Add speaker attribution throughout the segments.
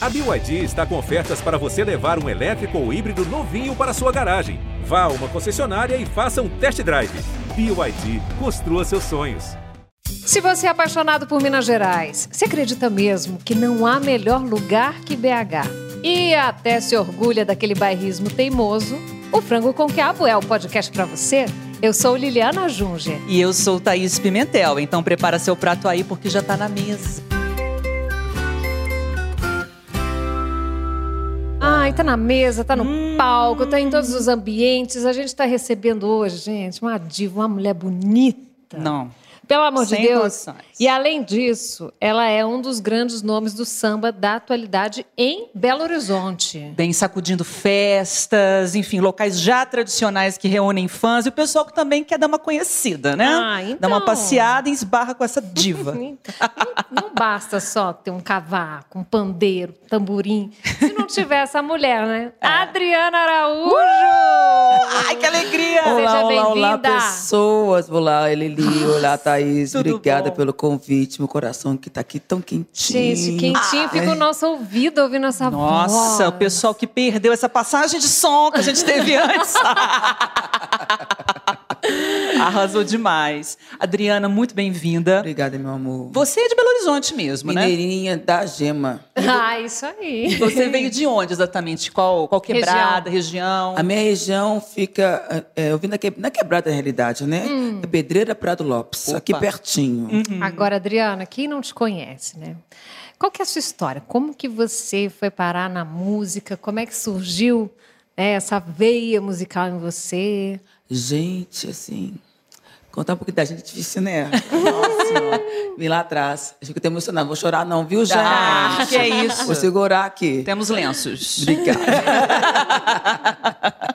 Speaker 1: A BYD está com ofertas para você levar um elétrico ou híbrido novinho para sua garagem. Vá a uma concessionária e faça um test drive. BYD, construa seus sonhos.
Speaker 2: Se você é apaixonado por Minas Gerais, você acredita mesmo que não há melhor lugar que BH? E até se orgulha daquele bairrismo teimoso? O Frango com Quiabo é o podcast para você. Eu sou Liliana Junger.
Speaker 3: E eu sou Thaís Pimentel, então prepara seu prato aí porque já tá na mesa.
Speaker 2: Ai, tá na mesa, tá no hum. palco, tá em todos os ambientes. A gente tá recebendo hoje, gente, uma diva, uma mulher bonita.
Speaker 3: Não.
Speaker 2: Pelo amor Sem de Deus. Noções. E além disso, ela é um dos grandes nomes do samba da atualidade em Belo Horizonte.
Speaker 3: Bem sacudindo festas, enfim, locais já tradicionais que reúnem fãs e o pessoal que também quer dar uma conhecida, né?
Speaker 2: Ah, então...
Speaker 3: Dá uma passeada e esbarra com essa diva.
Speaker 2: não, não, basta só ter um cavaco, um pandeiro, tamborim, se não tiver essa mulher, né? É. Adriana Araújo! Uh!
Speaker 3: Ai, que alegria!
Speaker 4: Olá, Seja olá, olá, pessoas. Olá, Elili, olá, Thaís. Thaís. Tudo obrigada bom? pelo convite. Meu coração que está aqui tão quentinho.
Speaker 2: Gente, quentinho. Ah, fica é. o nosso ouvido ouvindo essa
Speaker 3: Nossa, voz. Nossa, o pessoal que perdeu essa passagem de som que a gente teve antes. Arrasou demais. Adriana, muito bem-vinda.
Speaker 4: Obrigada, meu amor.
Speaker 3: Você é de Belo Horizonte mesmo,
Speaker 4: né? Mineirinha da Gema.
Speaker 2: Ah, isso aí.
Speaker 3: Você veio de onde exatamente? Qual, qual quebrada, região? região?
Speaker 4: A minha região fica. É, eu vim na, que, na quebrada, na realidade, né? Hum. É Pedreira Prado Lopes, Opa. aqui pertinho.
Speaker 2: Uhum. Agora, Adriana, quem não te conhece, né? Qual que é a sua história? Como que você foi parar na música? Como é que surgiu né, essa veia musical em você?
Speaker 4: Gente, assim, contar um pouquinho da gente é difícil, né? Nossa. Vim lá atrás. Acho que eu tô emocionado. Vou chorar não, viu, gente?
Speaker 3: Ah, que é isso.
Speaker 4: Vou segurar aqui.
Speaker 3: Temos lenços.
Speaker 4: Obrigada.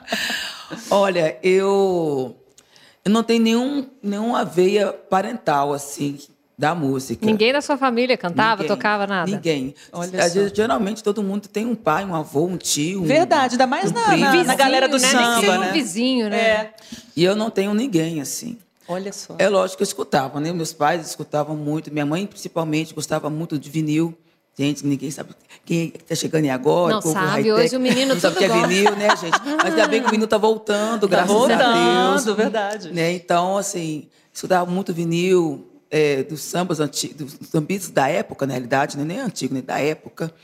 Speaker 4: Olha, eu, eu não tenho nenhum, nenhuma veia parental, assim, da música.
Speaker 2: Ninguém da sua família cantava, ninguém, tocava nada?
Speaker 4: Ninguém. Olha só. Geralmente todo mundo tem um pai, um avô, um tio. Um,
Speaker 3: Verdade, ainda mais um na, na, na, galera do
Speaker 2: né?
Speaker 3: samba,
Speaker 2: né? Um vizinho, né? É.
Speaker 4: E eu não tenho ninguém assim.
Speaker 3: Olha só.
Speaker 4: É lógico que eu escutava, né? Meus pais escutavam muito, minha mãe principalmente gostava muito de vinil. Gente, ninguém sabe quem está chegando aí agora.
Speaker 2: Não sabe, hoje o menino
Speaker 4: não sabe o que é vinil, né, gente? Mas ainda bem que o menino está voltando, tá graças voltando, a Deus.
Speaker 3: verdade.
Speaker 4: Né? Então, assim, escutava muito vinil, é, dos sambas antigos, dos sambistas da época, na realidade, né? nem antigo, nem da época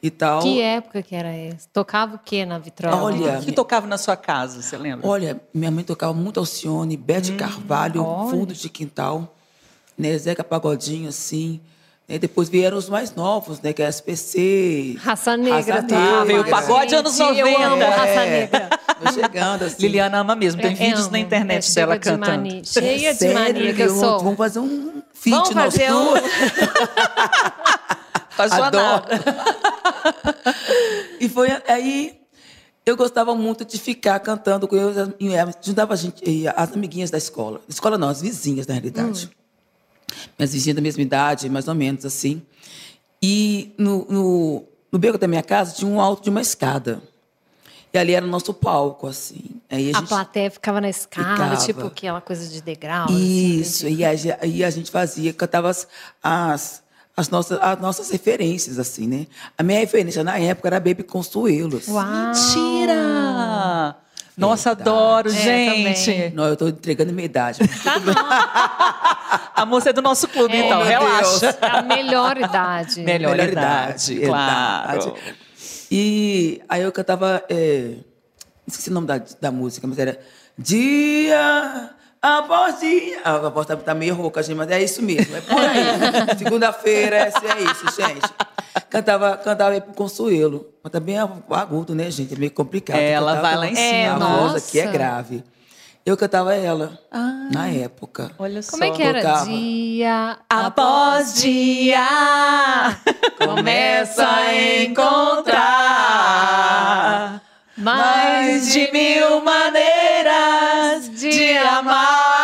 Speaker 4: e tal.
Speaker 2: Que época que era essa? Tocava o que na vitrola?
Speaker 3: Olha, o que tocava na sua casa, você lembra?
Speaker 4: Olha, minha mãe tocava muito Alcione, Bete hum, Carvalho, olha. Fundo de Quintal, né? Zeca Pagodinho, assim. E depois vieram os mais novos, né? Que é a SPC.
Speaker 2: Raça Negra. Raça
Speaker 3: Negra. Ah, veio o pagode anos 90. Eu
Speaker 2: amo Raça Negra.
Speaker 4: Tô chegando, assim.
Speaker 3: Liliana ama mesmo. Tem eu vídeos amo. na internet é dela cantando. De.
Speaker 2: Cheia de mania que eu sou.
Speaker 4: Vamos fazer um feat
Speaker 2: Vamos fazer um...
Speaker 4: Adoro. e foi aí... Eu gostava muito de ficar cantando com eu, juntava a gente, as amiguinhas da escola. Escola não, as vizinhas, na realidade. Hum minhas vizinhas da mesma idade, mais ou menos assim. E no, no, no beco da minha casa tinha um alto de uma escada. E ali era o nosso palco, assim.
Speaker 2: Aí a, a gente plateia ficava na escada, ficava. tipo aquela coisa de degrau.
Speaker 4: Assim, Isso, assim, e aí a gente fazia, cantava as, as, as, nossas, as nossas referências, assim, né? A minha referência na época era Baby Consuelo. Assim.
Speaker 3: Uau! Mentira! Nossa, adoro, é, gente.
Speaker 4: Não, eu tô entregando minha idade.
Speaker 2: Tá não.
Speaker 3: A moça é do nosso clube, é, então, relaxa.
Speaker 2: É a melhor idade.
Speaker 3: Melhor, melhor idade, idade, claro. Idade.
Speaker 4: E aí eu cantava, é, esqueci o nome da, da música, mas era Dia após dia. A voz tá, tá meio rouca, gente, mas é isso mesmo, é por aí. Segunda-feira, é, é isso, gente. Cantava, cantava aí pro Consuelo. Mas também é agudo, né, gente? É meio complicado.
Speaker 3: Ela vai lá em cima. É,
Speaker 4: a voz aqui é grave. Eu cantava ela ah, na época.
Speaker 2: Olha só. Como é que era? Tocava. Dia após dia começa a encontrar mais de mil maneiras de amar.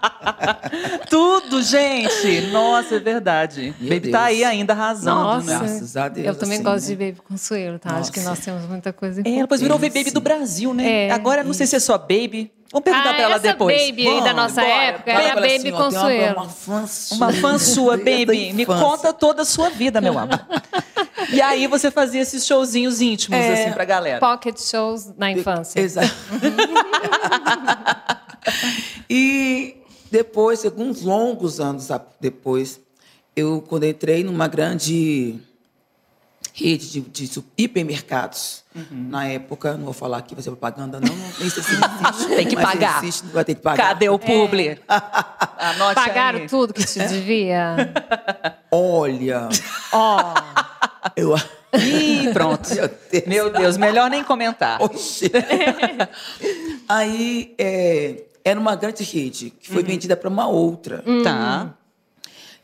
Speaker 3: Tudo, gente! Nossa, é verdade. Meu Baby Deus. tá aí ainda arrasando,
Speaker 2: Nossa,
Speaker 3: né?
Speaker 4: Graças a Deus.
Speaker 2: Eu também assim, gosto né? de Baby Consuelo, tá? Nossa. Acho que nós temos muita coisa em
Speaker 3: É, depois virou Baby do Brasil, né? É. Agora, não sei se é só Baby. Vamos perguntar
Speaker 2: ah,
Speaker 3: pra ela
Speaker 2: essa
Speaker 3: depois.
Speaker 2: Baby aí da
Speaker 4: Vamos,
Speaker 2: nossa
Speaker 3: bora.
Speaker 2: época era Baby
Speaker 4: assim,
Speaker 2: Consuelo.
Speaker 4: Uma, uma fã sua.
Speaker 3: Uma fã sua, baby. Me conta toda a sua vida, meu amor. e aí você fazia esses showzinhos íntimos,
Speaker 4: É.
Speaker 3: assim, pra galera.
Speaker 2: Pocket shows na infância.
Speaker 4: Exato. e depois, alguns longos anos depois, eu quando entrei numa grande rede de, de hipermercados,
Speaker 3: Uhum.
Speaker 4: na época, não vou falar aqui, vai ser propaganda, não, nem sei se existe.
Speaker 3: Tem que
Speaker 4: se
Speaker 3: pagar.
Speaker 4: Existe, vai ter que pagar.
Speaker 3: Cadê o publi? Anote
Speaker 2: Pagaram
Speaker 3: aí.
Speaker 2: tudo que te devia?
Speaker 4: Olha,
Speaker 2: Ó,
Speaker 4: eu...
Speaker 3: Ih, pronto.
Speaker 4: Meu Deus.
Speaker 3: Meu Deus, melhor nem comentar.
Speaker 4: Oxi. Aí, é, era uma grande rede que
Speaker 3: Uhum.
Speaker 4: foi vendida para uma outra.
Speaker 3: Tá.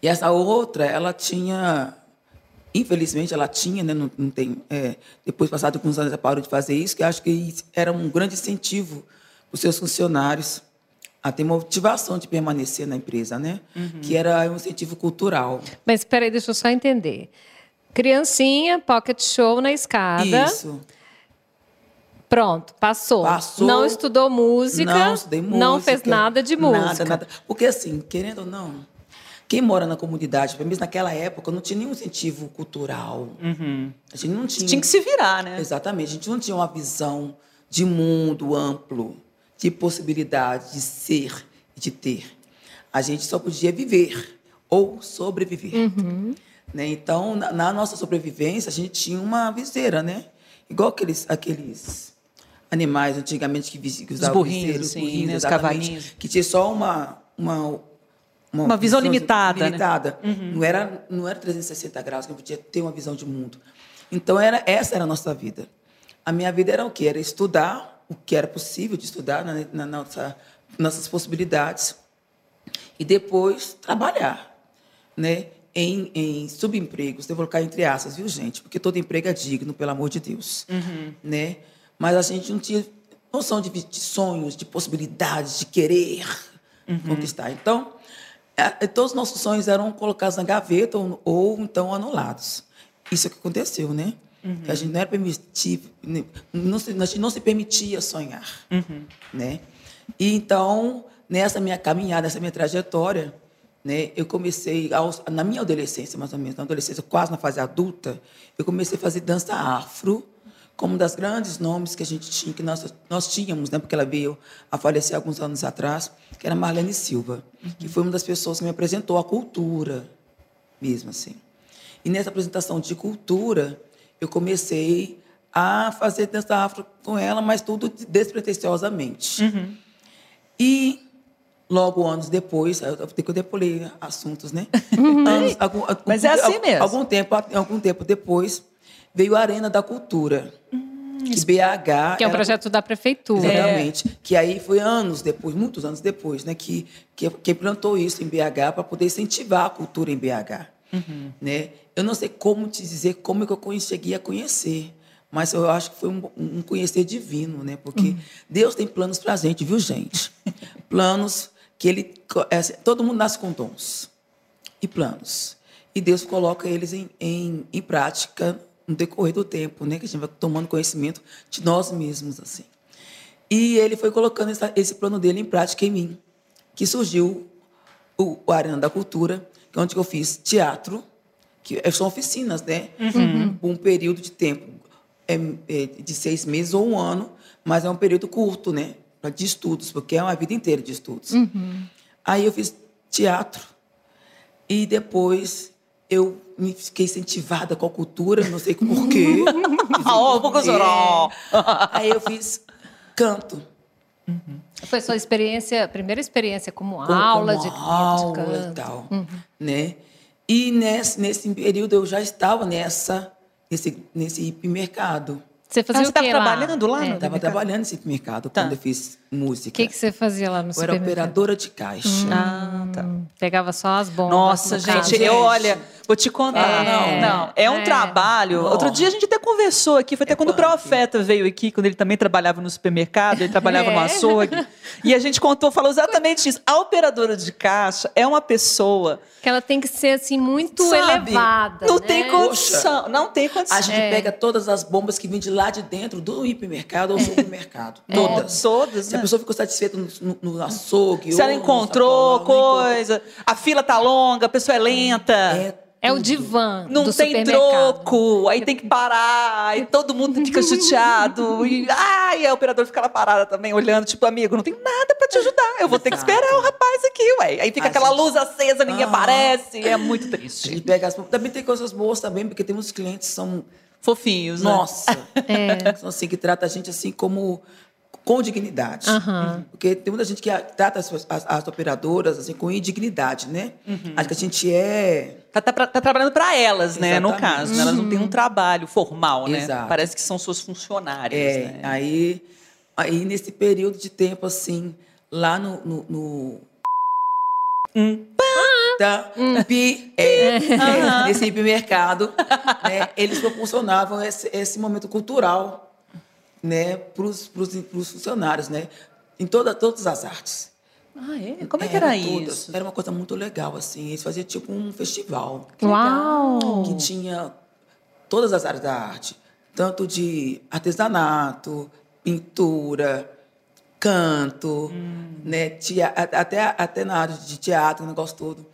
Speaker 4: E essa outra, ela tinha, infelizmente, ela tinha, né, não, não tem, é, depois passado alguns anos, ela parou de fazer isso, que acho que era um grande incentivo para os seus funcionários a ter motivação de permanecer na empresa, né? Que era um incentivo cultural.
Speaker 2: mas peraí, deixa eu só entender. Criancinha, pocket show na escada.
Speaker 4: Isso.
Speaker 2: Pronto, passou.
Speaker 4: Passou.
Speaker 2: Não estudou música.
Speaker 4: Não estudei música.
Speaker 2: Não fez nada de música.
Speaker 4: Nada, nada. Porque assim, querendo ou não, quem mora na comunidade, pelo menos naquela época, não tinha nenhum incentivo cultural. A gente não tinha.
Speaker 3: Tinha que se virar, né?
Speaker 4: Exatamente. A gente não tinha uma visão de mundo amplo, de possibilidade de ser e de ter. A gente só podia viver ou sobreviver. Né? Então, na, na nossa sobrevivência, a gente tinha uma viseira, né? Igual aqueles, aqueles animais antigamente que, que usavam
Speaker 3: burrinhos,
Speaker 4: os
Speaker 3: assim,
Speaker 4: burrinhos,
Speaker 3: né? Os cavalinhos.
Speaker 4: Que tinha só uma... uma
Speaker 3: Uma visão limitada, né?
Speaker 4: limitada. Não, era, não era 360 graus, que eu podia ter uma visão de mundo. Então, era, essa era a nossa vida. A minha vida era o quê? Era estudar o que era possível de estudar na, na nossa, nossas possibilidades e depois trabalhar, né? Em, em subempregos, devo colocar entre aspas, viu, gente? Porque todo emprego é digno, pelo amor de Deus, né? Mas a gente não tinha noção de, de sonhos, de possibilidades, de querer conquistar. Então, é, todos os nossos sonhos eram colocados na gaveta ou, ou então anulados. Isso é que aconteceu, né? Que a gente não era permitido, não se, a gente não se permitia sonhar, né? E então, nessa minha caminhada, nessa minha trajetória, né, eu comecei, aos- na minha adolescência, mais ou menos, na adolescência, quase na fase adulta, eu comecei a fazer dança afro, como um dos grandes nomes que a gente tinha, que nós, nós tínhamos, né, porque ela veio a falecer alguns anos atrás, que era Marlene Silva, que foi uma das pessoas que me apresentou a cultura, mesmo assim. E nessa apresentação de cultura, eu comecei a fazer dança afro com ela, mas tudo despretensiosamente. E logo anos depois, eu tenho que eu depulei assuntos, né? Anos, algum, algum-
Speaker 3: Mas é assim mesmo.
Speaker 4: Algum tempo, algum tempo depois, veio a Arena da Cultura. que BH
Speaker 2: Que é um projeto da prefeitura.
Speaker 4: Exatamente. Que aí foi anos depois, muitos anos depois, né, que, que, que implantou isso em BH para poder incentivar a cultura em BH. Né? Eu não sei como te dizer como é que eu cheguei a conhecer, mas eu acho que foi um, um conhecer divino, né? Porque Deus tem planos para a gente, viu, gente? planos que ele. é todo mundo nasce com dons e planos. E Deus coloca eles em, em, em prática no decorrer do tempo, né? Que a gente vai tomando conhecimento de nós mesmos, assim. E ele foi colocando essa- esse plano dele em prática em mim, que surgiu o, o Arena da Cultura, que é onde eu fiz teatro, que é- são oficinas, né? Por um período de tempo é, é, de seis meses ou um ano, mas é um período curto, né? De estudos, porque é uma vida inteira de estudos. Aí eu fiz teatro e depois eu me fiquei incentivada com a cultura, não sei porquê.
Speaker 3: Ó, pouco zoró.
Speaker 4: Aí eu fiz canto.
Speaker 2: Foi sua experiência, primeira experiência como,
Speaker 4: como-
Speaker 2: aula
Speaker 4: como
Speaker 2: de, de
Speaker 4: aula
Speaker 2: canto.
Speaker 4: e tal, né? E nesse, nesse período eu já estava nessa nesse nesse hipermercado.
Speaker 2: Você fazia
Speaker 3: Ah,
Speaker 2: o
Speaker 3: você
Speaker 2: quê
Speaker 3: tava trabalhando lá
Speaker 2: É.
Speaker 4: estava trabalhando nesse hipermercado
Speaker 3: Tá.
Speaker 4: quando eu fiz música.
Speaker 2: O que, que você fazia lá no
Speaker 4: eu era operadora de caixa.
Speaker 3: Ah, tá.
Speaker 2: Pegava só as bombas.
Speaker 3: Nossa,
Speaker 2: no
Speaker 3: gente, eu olha, vou te contar.
Speaker 4: É.
Speaker 3: não, não, é um
Speaker 2: É.
Speaker 3: trabalho. Outro dia a gente até conversou aqui, foi até
Speaker 4: É
Speaker 3: quando o
Speaker 4: punk.
Speaker 3: Profeta veio aqui, quando ele também trabalhava no supermercado, ele trabalhava no
Speaker 2: É.
Speaker 3: açougue. E a gente contou, falou exatamente isso. A operadora de caixa é uma pessoa.
Speaker 2: Que ela tem que ser assim muito
Speaker 3: sabe,
Speaker 2: elevada.
Speaker 3: Não
Speaker 2: né?
Speaker 3: tem condição. Não tem condição.
Speaker 4: A gente
Speaker 2: É.
Speaker 4: pega todas as bombas que vêm de lá de dentro do hipermercado ou supermercado. Todas.
Speaker 3: Todas, né?
Speaker 4: Pessoa ficou satisfeita no, no, no açougue.
Speaker 3: Se ela encontrou coisa, a fila tá longa, a pessoa é lenta.
Speaker 4: É,
Speaker 2: É o divã
Speaker 3: Não
Speaker 2: do
Speaker 3: tem troco, aí tem que parar, aí todo mundo fica chateado. E, ai, a operadora fica lá parada também, olhando, tipo, amigo, não tem nada pra te ajudar. Eu vou ter que esperar o rapaz aqui, ué. Aí fica
Speaker 4: A
Speaker 3: aquela
Speaker 4: gente-
Speaker 3: luz acesa, ninguém
Speaker 4: Aham.
Speaker 3: aparece. É muito triste.
Speaker 4: pega as... Também tem coisas boas também, porque tem uns clientes que são...
Speaker 3: Fofinhos, né?
Speaker 4: Nossa!
Speaker 2: É.
Speaker 4: São assim, que trata a gente assim como... Com dignidade.
Speaker 2: Aham.
Speaker 4: Porque tem muita gente que trata as, as- as operadoras assim, com indignidade, né?
Speaker 3: Uhum.
Speaker 4: Acho que a gente é...
Speaker 3: Tá, tá tá trabalhando pra elas, né? No
Speaker 4: Exatamente.
Speaker 3: caso. né? Elas não têm um trabalho formal, né?
Speaker 4: Exato.
Speaker 3: Parece que são suas funcionárias,
Speaker 4: É,
Speaker 3: né?
Speaker 4: aí, aí nesse período de tempo assim, lá no, no, no tá, pi, é, nesse hipermercado, né, eles proporcionavam esse, esse momento cultural, né, para os funcionários, né, em toda, todas as artes.
Speaker 3: Ah, é? Como é que era
Speaker 4: todas.
Speaker 3: isso?
Speaker 4: Era uma coisa muito legal assim. Eles faziam tipo um festival
Speaker 2: Uau!
Speaker 4: que tinha todas as áreas da arte, tanto de artesanato, pintura, canto, né, tea- a- até, até na área de teatro, o negócio todo.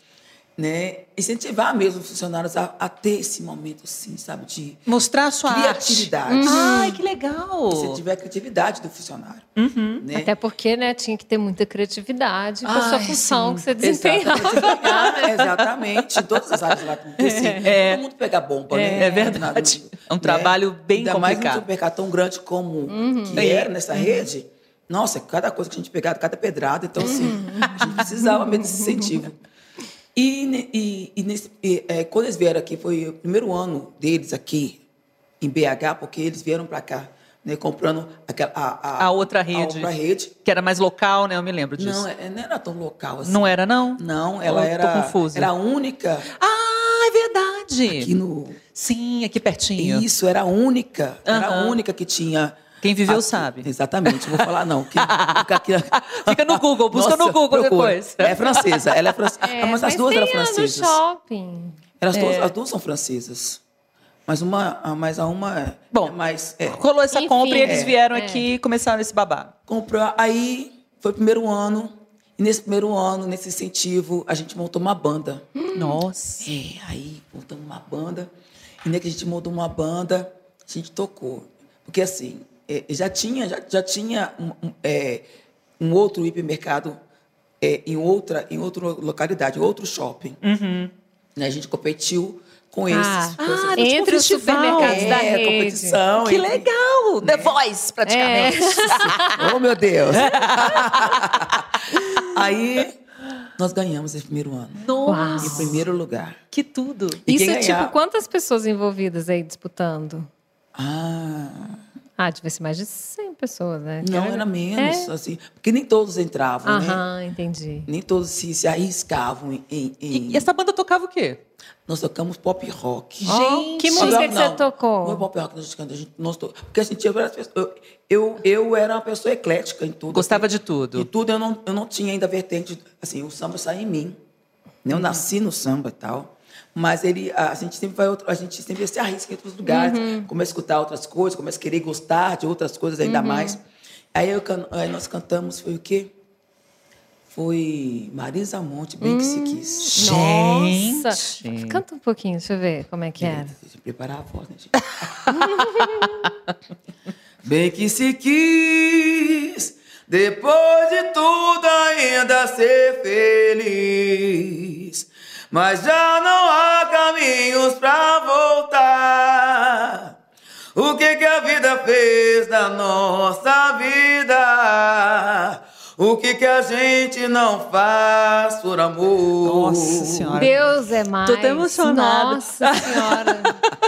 Speaker 4: Né? Incentivar mesmo os funcionários a, a ter esse momento, assim, sabe, de
Speaker 3: Mostrar a sua
Speaker 4: criatividade.
Speaker 3: arte. Ai, que legal.
Speaker 4: Se tiver a criatividade do funcionário. Né?
Speaker 2: Até porque, né, tinha que ter muita criatividade com a sua função
Speaker 3: sim.
Speaker 2: que você desempenhava.
Speaker 4: Exatamente, exatamente. Em todas as áreas lá. Porque, assim,
Speaker 3: É.
Speaker 4: todo mundo pega bomba, né?
Speaker 3: É verdade. É um trabalho bem
Speaker 4: Ainda mais
Speaker 3: complicado.
Speaker 4: num supermercado tão grande como que
Speaker 3: É.
Speaker 4: era nessa rede. Nossa, cada coisa que a gente pegava, cada pedrada. Então, assim, a gente precisava mesmo desse incentivo. E, e, e nesse, e, é, quando eles vieram aqui, foi o primeiro ano deles aqui em BH, porque eles vieram para cá, né, comprando aquela, a,
Speaker 3: A outra rede.
Speaker 4: A outra rede.
Speaker 3: Que era mais local, né? Eu me lembro disso.
Speaker 4: Não, é- não era tão local assim.
Speaker 3: Não era, não?
Speaker 4: Não, ela
Speaker 3: Eu tô
Speaker 4: era,
Speaker 3: confusa.
Speaker 4: era a única
Speaker 3: Ah, é verdade.
Speaker 4: aqui no.
Speaker 3: Sim, aqui pertinho.
Speaker 4: Isso, era a única. Era a única que tinha.
Speaker 3: Quem viveu
Speaker 4: aqui.
Speaker 3: sabe.
Speaker 4: Exatamente, não vou falar não. que- fica, aqui,
Speaker 3: Fica no Google, busca no Google
Speaker 4: procura.
Speaker 3: depois.
Speaker 4: É francesa, ela é francesa.
Speaker 2: É,
Speaker 4: Ah, mas as duas eram
Speaker 2: a no
Speaker 4: francesas.
Speaker 2: shopping.
Speaker 4: Elas duas,
Speaker 3: É.
Speaker 4: As duas são francesas. Mas uma, a- mas a uma é-
Speaker 3: Bom.
Speaker 4: é mais. É,
Speaker 3: Rolou essa
Speaker 2: Enfim,
Speaker 3: compra e eles
Speaker 2: é,
Speaker 3: vieram
Speaker 2: é.
Speaker 3: aqui e começaram esse babá.
Speaker 4: comprou. Aí foi o primeiro ano. E nesse primeiro ano, nesse incentivo, a gente montou uma banda.
Speaker 3: Nossa.
Speaker 4: É, aí montamos uma banda. E nem que a gente montou uma banda, a gente tocou. Porque assim, é, já tinha, já, já tinha um, um, é, um outro hipermercado é, em outra, em outra localidade, outro shopping. Né, A gente competiu com esses.
Speaker 2: Ah,
Speaker 4: esses-
Speaker 3: Ah, tipo
Speaker 2: entre os supermercados da
Speaker 4: é,
Speaker 2: rede.
Speaker 4: competição.
Speaker 3: Que
Speaker 4: entre-
Speaker 3: legal! The Voice, praticamente.
Speaker 4: Oh, meu Deus! Aí nós ganhamos esse primeiro ano.
Speaker 3: Nossa,
Speaker 4: Em primeiro lugar.
Speaker 3: que tudo.
Speaker 4: E
Speaker 2: Isso é
Speaker 4: ganhar-
Speaker 2: tipo quantas pessoas envolvidas aí disputando?
Speaker 4: Ah.
Speaker 2: Ah, devia ser mais de 100 pessoas, né?
Speaker 4: Não, era menos, assim, porque nem todos entravam, né?
Speaker 2: Aham, entendi.
Speaker 4: Nem todos se, se arriscavam em, em- em-
Speaker 3: E, e essa banda tocava o quê?
Speaker 4: Nós tocamos pop rock.
Speaker 2: Gente, que
Speaker 4: Não,
Speaker 2: música que
Speaker 4: não,
Speaker 2: você tocou?
Speaker 4: Não é pop rock a gente a gente, nós to... porque assim, tinha várias pessoas. Eu, eu, eu era uma pessoa eclética em tudo.
Speaker 3: Gostava
Speaker 4: assim.
Speaker 3: de tudo.
Speaker 4: E tudo eu não, eu não tinha ainda vertente, assim, o samba saiu em mim. né? Eu nasci no samba e tal. Mas ele, a, a gente sempre vai, outro- a gente sempre se arrisca em outros lugares,
Speaker 3: Uhum.
Speaker 4: começa a escutar outras coisas, começa a querer gostar de outras coisas ainda
Speaker 3: Uhum.
Speaker 4: mais. Aí, eu aí nós cantamos, foi o quê? Foi Marisa Monte, Bem Que Se Quis.
Speaker 2: Nossa!
Speaker 3: Gente.
Speaker 2: Canta um pouquinho, deixa eu ver como é que era.
Speaker 4: Deixa eu preparar a voz, né, gente? Bem que se quis, depois de tudo ainda ser feliz. Mas já não há caminhos pra voltar. O que que a vida fez da nossa vida? O que que a gente não faz por amor?
Speaker 3: Nossa Senhora.
Speaker 2: Deus é mais.
Speaker 3: Tô até emocionada.
Speaker 2: Nossa Senhora.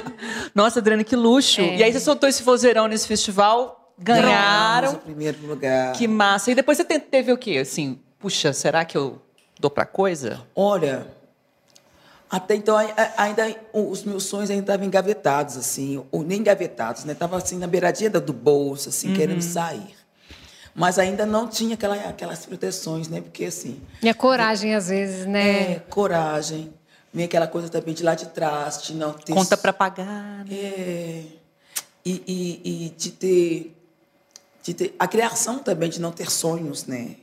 Speaker 3: Nossa, Adriane, que luxo.
Speaker 2: É.
Speaker 3: E aí você soltou esse vozeirão nesse festival, ganharam.
Speaker 4: Ganhamos o primeiro lugar.
Speaker 3: Que massa. E depois você te- teve o quê? Assim, puxa, será que eu dou pra coisa?
Speaker 4: Olha, até então ai- ai- ainda os meus sonhos ainda estavam engavetados assim, ou nem engavetados, né? Tava assim na beiradinha do bolso, assim,
Speaker 3: Uhum.
Speaker 4: querendo sair. Mas ainda não tinha aquela, aquelas proteções, né? Porque assim,
Speaker 2: E a coragem, às vezes, né?
Speaker 4: é, coragem, vem aquela coisa também de lá de trás, de não ter
Speaker 3: Conta pra pagar. né?
Speaker 4: É, e, e, e de ter de ter, a criação também de não ter sonhos, né?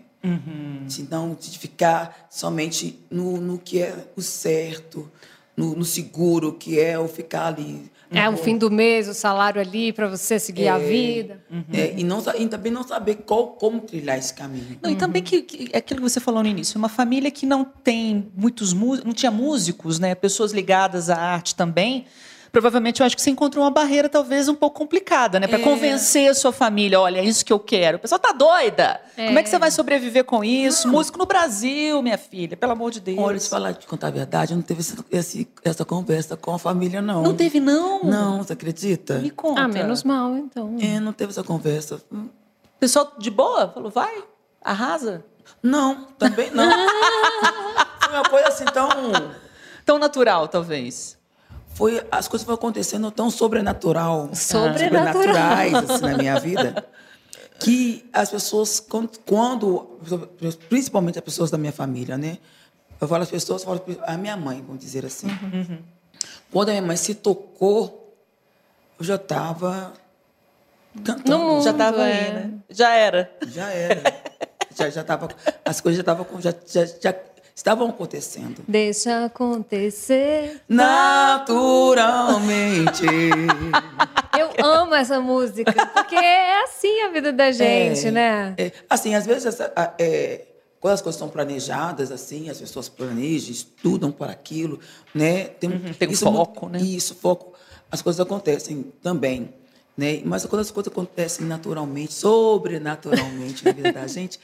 Speaker 4: De não de ficar somente no, no que é o certo, no, no seguro, que é o ficar ali.
Speaker 2: É o fim do mês, o salário ali para você seguir a vida.
Speaker 4: É, e, não, e também não saber qual, como trilhar esse caminho.
Speaker 3: Não, e também que, que é aquilo que você falou no início, uma família que não tem muitos músicos, não tinha músicos, né? Pessoas ligadas à arte também. Provavelmente eu acho que você encontrou uma barreira talvez um pouco complicada, né? Para
Speaker 4: É.
Speaker 3: convencer a sua família, olha, é isso que eu quero. O pessoal tá doida. Como é que você vai sobreviver com isso? Músico no Brasil, minha filha, pelo amor de Deus.
Speaker 4: Olha, te falar, te contar a verdade, eu não teve esse, essa conversa com a família, não.
Speaker 3: Não teve não?
Speaker 4: Não, você acredita?
Speaker 3: Me conta.
Speaker 2: Ah, menos mal, então.
Speaker 4: É, não teve essa conversa. Hum,
Speaker 3: Pessoal de boa falou, vai, arrasa.
Speaker 4: Não, também não. Foi uma coisa assim tão.
Speaker 3: Tão natural, talvez.
Speaker 4: Foi, as coisas foram acontecendo tão sobrenatural.
Speaker 2: Sobrenatural.
Speaker 4: Sobrenaturais, assim, na minha vida. Que as pessoas, quando, quando- Principalmente as pessoas da minha família, né? Eu falo as pessoas, falo a minha mãe, vamos dizer assim. Quando a minha mãe se tocou, eu já estava cantando.
Speaker 2: No mundo.
Speaker 3: Já tava
Speaker 2: é.
Speaker 3: aí, né? Já era.
Speaker 4: Já era. já, já tava, as coisas já, estavam já, já, já estavam acontecendo.
Speaker 2: Deixa acontecer.
Speaker 4: Naturalmente.
Speaker 2: Eu amo essa música, porque é assim a vida da gente,
Speaker 4: É,
Speaker 2: né?
Speaker 4: é, assim, às vezes, essa- é, quando as coisas estão planejadas, assim, as pessoas planejam, estudam para aquilo, né? Tem,
Speaker 3: tem um
Speaker 4: isso é
Speaker 3: foco, né?
Speaker 4: Isso, foco. As coisas acontecem também, né? Mas quando as coisas acontecem naturalmente, sobrenaturalmente na vida da gente,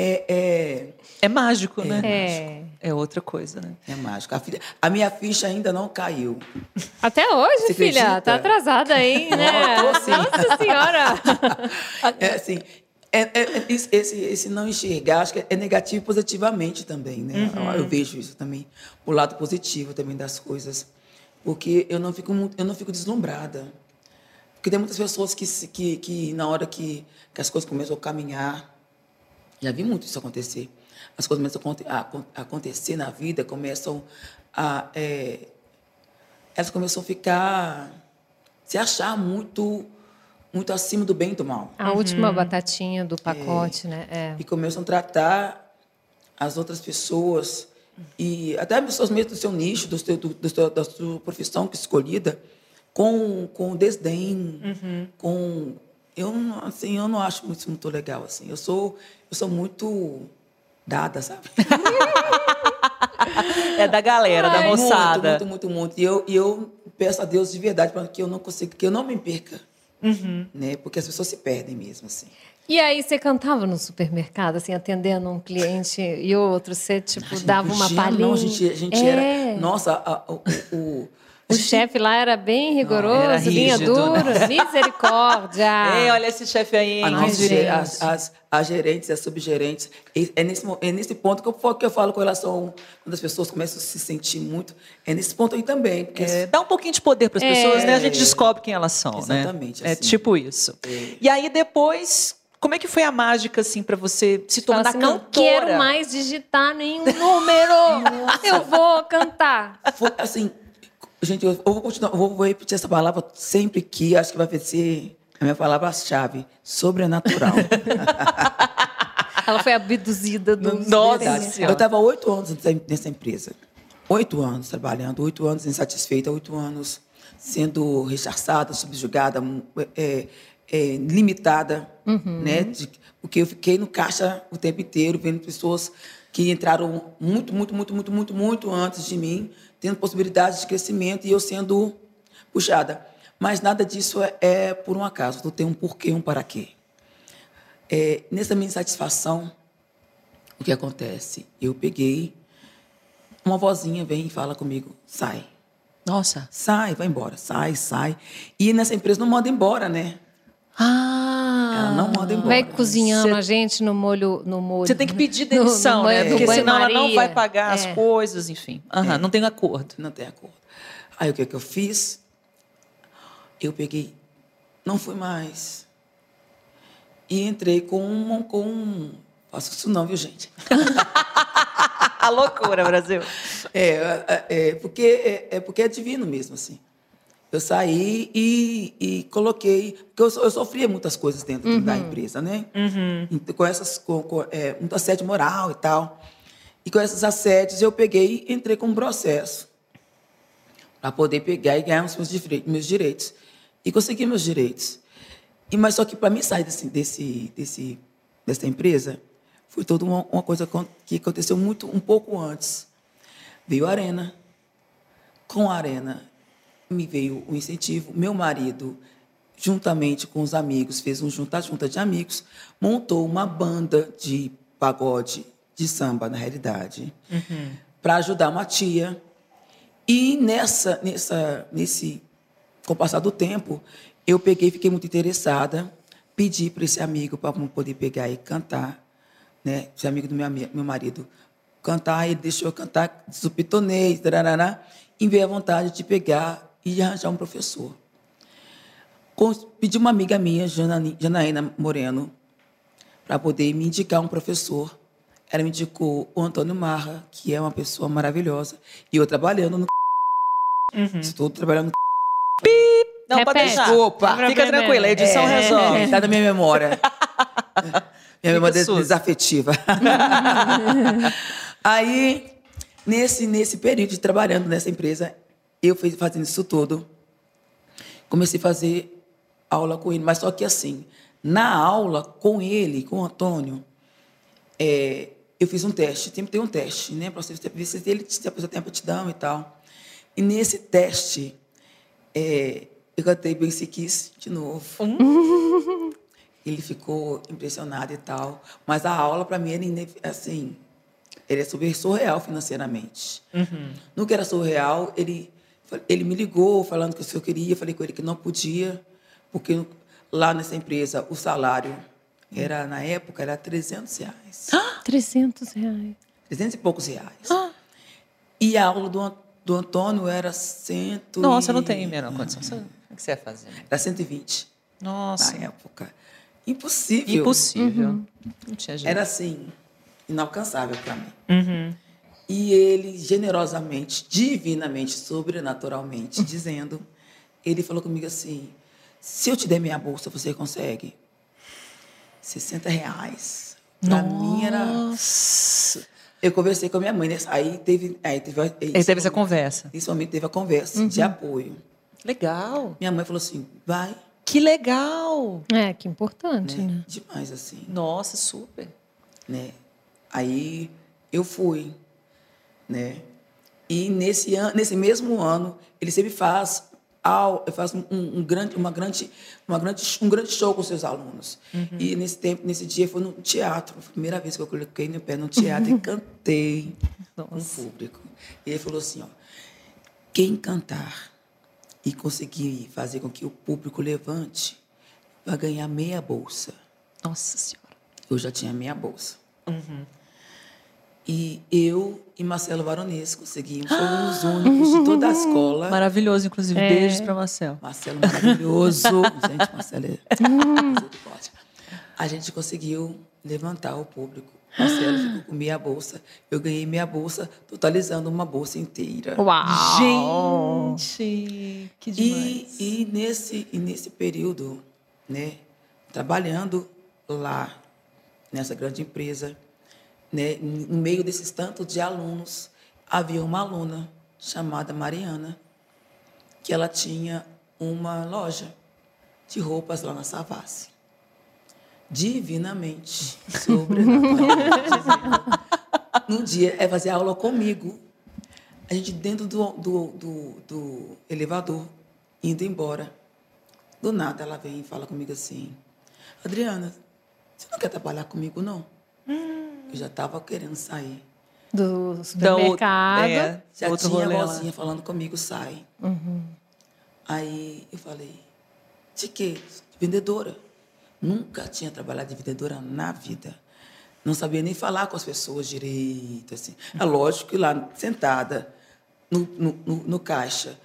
Speaker 4: é, é,
Speaker 3: É mágico, né?
Speaker 2: É.
Speaker 3: É outra coisa, né?
Speaker 4: é mágico. A, filha- a minha ficha ainda não caiu.
Speaker 2: Até hoje,
Speaker 4: Você
Speaker 2: filha,
Speaker 4: acredita?
Speaker 2: tá atrasada aí, né?
Speaker 4: Não, tô sim.
Speaker 2: Nossa senhora!
Speaker 4: É assim, é, é- é- esse, esse- não enxergar, acho que é negativo positivamente também, né? Eu vejo isso também, o lado positivo também das coisas, porque eu não fico, muito- eu não fico deslumbrada. Porque tem muitas pessoas que, que, que na hora que, que as coisas começam a caminhar, já vi muito isso acontecer. As coisas começam a aconte- a acon- a acontecer na vida, começam a. é, elas começam a ficar. se achar muito, muito acima do bem e do mal.
Speaker 2: A última batatinha do pacote, né? É.
Speaker 4: E começam a tratar as outras pessoas, e até pessoas mesmo do seu nicho, do seu, do, do da sua profissão que escolhida, com, com desdém, com. Eu, não- assim, eu não acho isso muito legal. Assim. Eu, sou, eu sou muito dada, sabe?
Speaker 3: É da galera, da moçada.
Speaker 4: Muito, muito, muito, muito. E eu, e eu peço a Deus de verdade para que eu não consiga, que eu não me perca. Né? Porque as pessoas se perdem mesmo, assim.
Speaker 2: E aí você cantava no supermercado, assim, atendendo um cliente e outro, você, tipo, dava uma palhinha?
Speaker 4: Não, a gente, a gente
Speaker 2: É.
Speaker 4: era. Nossa, a- a- o. o-
Speaker 2: O chefe lá era bem rigoroso,
Speaker 3: era
Speaker 2: linha
Speaker 3: rígido,
Speaker 2: dura,
Speaker 3: né?
Speaker 2: misericórdia.
Speaker 3: Ei, olha esse chefe aí.
Speaker 4: a
Speaker 3: hein?
Speaker 2: Ai,
Speaker 4: nossa ge-
Speaker 2: gente.
Speaker 4: as, as, as gerentes, as subgerentes. É nesse, é nesse ponto que eu, falo- que eu falo com relação quando as pessoas começam a se sentir muito. É nesse ponto aí também. Porque
Speaker 3: É, dá um pouquinho de poder para as pessoas, né? A gente descobre quem elas são, né?
Speaker 4: Exatamente,
Speaker 3: É
Speaker 4: assim.
Speaker 3: tipo isso. E aí depois, como é que foi a mágica assim para você se tornar
Speaker 2: assim, não
Speaker 3: cantora?
Speaker 2: quero mais digitar nenhum número. Eu vou cantar.
Speaker 4: Foi, assim, gente, eu vou continuar, eu vou, repetir essa palavra sempre que acho que vai ser a minha palavra-chave: sobrenatural.
Speaker 2: Ela foi abduzida do
Speaker 3: Nossa.
Speaker 4: Eu estava oito anos nessa- empresa. Oito anos trabalhando, oito anos insatisfeita, oito anos sendo rechaçada, subjugada, mu- é, é, limitada, né? De- porque eu fiquei no caixa o tempo inteiro, vendo pessoas que entraram muito, muito, muito, muito, muito, muito antes de mim, tendo possibilidades de crescimento e eu sendo puxada. Mas nada disso é, é por um acaso, tu tem um porquê, um para quê. É, nessa minha insatisfação, o que acontece? Eu peguei, uma vozinha vem e fala comigo, sai,
Speaker 3: Nossa.
Speaker 4: sai, vai embora, sai, sai. E nessa empresa não manda embora, né?
Speaker 3: Ah.
Speaker 4: Ela não manda embora.
Speaker 2: Vai cozinhando
Speaker 3: Cê-
Speaker 2: a gente no molho. No molho
Speaker 3: Você tem que pedir
Speaker 2: no- no
Speaker 3: demissão, né?
Speaker 2: no
Speaker 3: Porque senão ela não vai pagar as
Speaker 2: É.
Speaker 3: coisas, enfim. Aham, Não tem acordo.
Speaker 4: Não tem acordo. Aí o que, que eu fiz? Eu peguei, não fui mais. E entrei com um. Com um faço isso não, viu, gente?
Speaker 3: A loucura, Brasil.
Speaker 4: É, é, é, porque, é, é porque é divino mesmo, assim. Eu saí e, e coloquei. Porque eu, eu sofria muitas coisas dentro da empresa, né? Então, Com essas. Com, com, é, muito assédio moral e tal. E com esses assédios eu peguei e entrei com um processo para poder pegar e ganhar os meus, meus direitos. E consegui meus direitos. E, mas só que para mim sair desse, desse, desse, dessa empresa, foi toda uma, uma coisa que aconteceu muito um pouco antes. Veio a Arena. Com a Arena, me veio o incentivo. Meu marido, juntamente com os amigos, fez um junta-junta de amigos, montou uma banda de pagode, de samba, na realidade, para ajudar uma tia. E nessa, nessa, nesse, com o passar do tempo, eu peguei, fiquei muito interessada, pedi para esse amigo para poder pegar e cantar, né? Esse amigo do meu, meu marido cantar, ele deixou eu cantar, supitonei, tarará, e veio a vontade de pegar e de arranjar um professor. Com- Pedi uma amiga minha, Janaína Moreno, para poder me indicar um professor. Ela me indicou o Antônio Marra, que é uma pessoa maravilhosa. E eu trabalhando no. Estou trabalhando no.
Speaker 3: Não, pode
Speaker 2: Repete.
Speaker 4: Desculpa.
Speaker 3: Fica
Speaker 2: Problema.
Speaker 3: tranquila, a edição
Speaker 2: É.
Speaker 3: resolve.
Speaker 4: Está na minha memória. minha memória desafetiva. Aí, nesse, nesse período de trabalhando nessa empresa, eu fui fazendo isso tudo. Comecei a fazer aula com ele, mas só que assim, na aula com ele, com o Antônio, é, eu fiz um teste, sempre tem um teste, né? Para você ver se ele se a pessoa tem aptidão e tal. E nesse teste, é, eu cantei Basic Kiss de novo. Ele ficou impressionado e tal. Mas a aula, para mim, era assim, ele é super surreal financeiramente. No que era surreal, ele, ele me ligou falando que se eu queria, falei com ele que não podia, porque lá nessa empresa o salário era, na época, era 300 reais.
Speaker 2: 300 reais.
Speaker 4: 300 e poucos reais. E a aula do, do Antônio era 100
Speaker 3: Nossa, eu não
Speaker 4: e-
Speaker 3: tenho a menor condição. Você- O que você ia fazer?
Speaker 4: Era 120
Speaker 3: Nossa,
Speaker 4: na época. Impossível.
Speaker 3: impossível. Não tinha jeito.
Speaker 4: Era assim, inalcançável para mim. E ele, generosamente, divinamente, sobrenaturalmente, dizendo, ele falou comigo assim: se eu te der minha bolsa, você consegue? 60 reais. Para mim era.
Speaker 3: Nossa.
Speaker 4: Eu conversei com a minha mãe, né? aí teve. Aí teve,
Speaker 3: teve essa conversa.
Speaker 4: Nesse momento teve a conversa de apoio.
Speaker 3: Legal.
Speaker 4: Minha mãe falou assim: vai,
Speaker 3: Que legal.
Speaker 2: É, que importante,
Speaker 4: né?
Speaker 2: né?
Speaker 4: Demais assim.
Speaker 3: Nossa, super.
Speaker 4: né? Aí eu fui, né? E nesse ano, nesse mesmo ano, ele sempre faz ao, faz um, um grande, uma grande, uma grande, um grande show com seus alunos. E nesse tempo, nesse dia, foi no teatro. Foi a primeira vez que eu coloquei meu pé no teatro e cantei com o público. E ele falou assim, ó, quem cantar e conseguir fazer com que o público levante, vai ganhar meia bolsa
Speaker 3: Nossa Senhora.
Speaker 4: eu já tinha minha bolsa. E eu e Marcelo Varonês conseguimos, fomos os únicos de toda a escola.
Speaker 3: Maravilhoso, inclusive. Beijos pra Marcel.
Speaker 4: Marcelo maravilhoso. Gente, Marcelo é. A gente conseguiu levantar o público. Marcelo ficou com meia bolsa. Eu ganhei minha bolsa, totalizando uma bolsa inteira.
Speaker 2: Uau!
Speaker 3: Gente, que
Speaker 4: E,
Speaker 3: demais.
Speaker 4: e, nesse, e nesse período, né, trabalhando lá, nessa grande empresa, né, no meio desses tantos de alunos, havia uma aluna chamada Mariana, que ela tinha uma loja de roupas lá na Savassi. Divinamente, sobrenaturalmente. Num dia, é fazer aula comigo. A gente dentro do, do, do, do elevador, indo embora. Do nada, ela vem e fala comigo assim, Adriana, você não quer trabalhar comigo, não? Eu já estava querendo sair.
Speaker 2: Do
Speaker 3: Da outra-
Speaker 2: supermercado.
Speaker 3: é,
Speaker 4: Já
Speaker 3: outro
Speaker 4: tinha a vozinha falando comigo, sai. Aí eu falei, de quê? Vendedora. Nunca tinha trabalhado de vendedora na vida. Não sabia nem falar com as pessoas direito. Assim. É lógico que lá, sentada no, no, no, no caixa,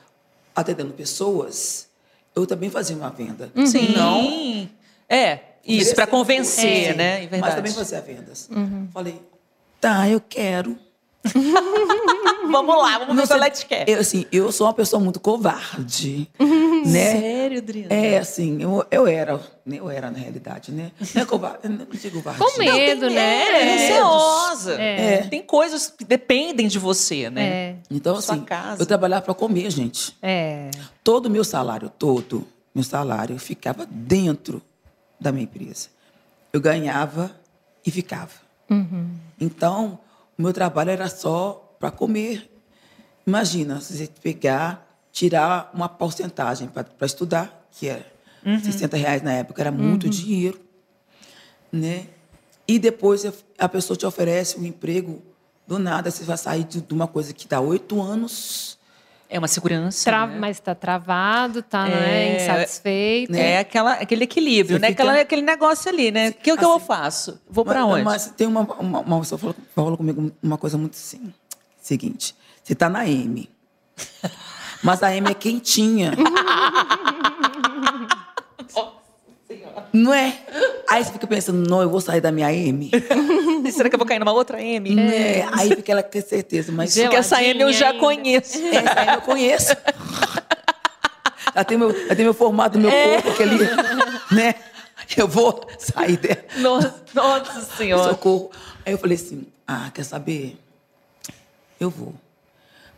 Speaker 4: atendendo pessoas, eu também fazia uma venda.
Speaker 3: Sim.
Speaker 4: Não
Speaker 3: É, isso, para convencer,
Speaker 4: curso,
Speaker 3: né? Em
Speaker 4: Mas também fazia vendas. Falei, tá, eu quero.
Speaker 3: vamos lá, vamos ver o que ela te quer.
Speaker 4: Eu, assim, eu sou uma pessoa muito covarde, né?
Speaker 3: Sério, Adriana?
Speaker 4: É, assim, eu, eu era, né? eu era na realidade, né? Não é covarde, eu não digo covarde.
Speaker 2: Com medo, né?
Speaker 3: É, receosa.
Speaker 2: É.
Speaker 3: Tem coisas que dependem de você, né?
Speaker 2: É.
Speaker 4: Então,
Speaker 3: Sua
Speaker 4: assim,
Speaker 3: casa.
Speaker 4: eu trabalhava para comer, gente.
Speaker 2: É.
Speaker 4: Todo o meu salário, todo meu salário ficava dentro da minha empresa. Eu ganhava e ficava. Então, o meu trabalho era só para comer. Imagina, você pegar, tirar uma porcentagem para estudar, que era 60 reais na época, era muito dinheiro. Né? E depois a pessoa te oferece um emprego, do nada você vai sair de uma coisa que dá oito anos.
Speaker 3: É uma segurança.
Speaker 2: Tra-
Speaker 3: né?
Speaker 2: Mas tá travado, tá
Speaker 3: É.
Speaker 2: né, insatisfeito.
Speaker 3: É aquela, aquele equilíbrio,
Speaker 4: Você
Speaker 3: né?
Speaker 4: fica-
Speaker 3: Aquela, aquele negócio ali, né? O que, que eu
Speaker 4: Assim,
Speaker 3: faço? Vou para onde?
Speaker 4: Mas tem uma, uma, uma pessoa falou, falou comigo uma coisa muito assim. Seguinte, você está na M. Mas a M é quentinha. Não é? Aí você fica pensando, não, eu vou sair da minha M.
Speaker 3: Será que eu vou cair numa outra M?
Speaker 4: É, aí fica ela com certeza, mas
Speaker 3: Porque essa M eu já
Speaker 2: ainda.
Speaker 3: conheço.
Speaker 4: essa M eu conheço. Já tem meu, já tem meu formato meu
Speaker 3: É.
Speaker 4: corpo, aquele, né? Eu vou sair dela.
Speaker 3: Nossa, nossa Senhora.
Speaker 4: Socorro. Aí eu falei assim, ah, quer saber? Eu vou.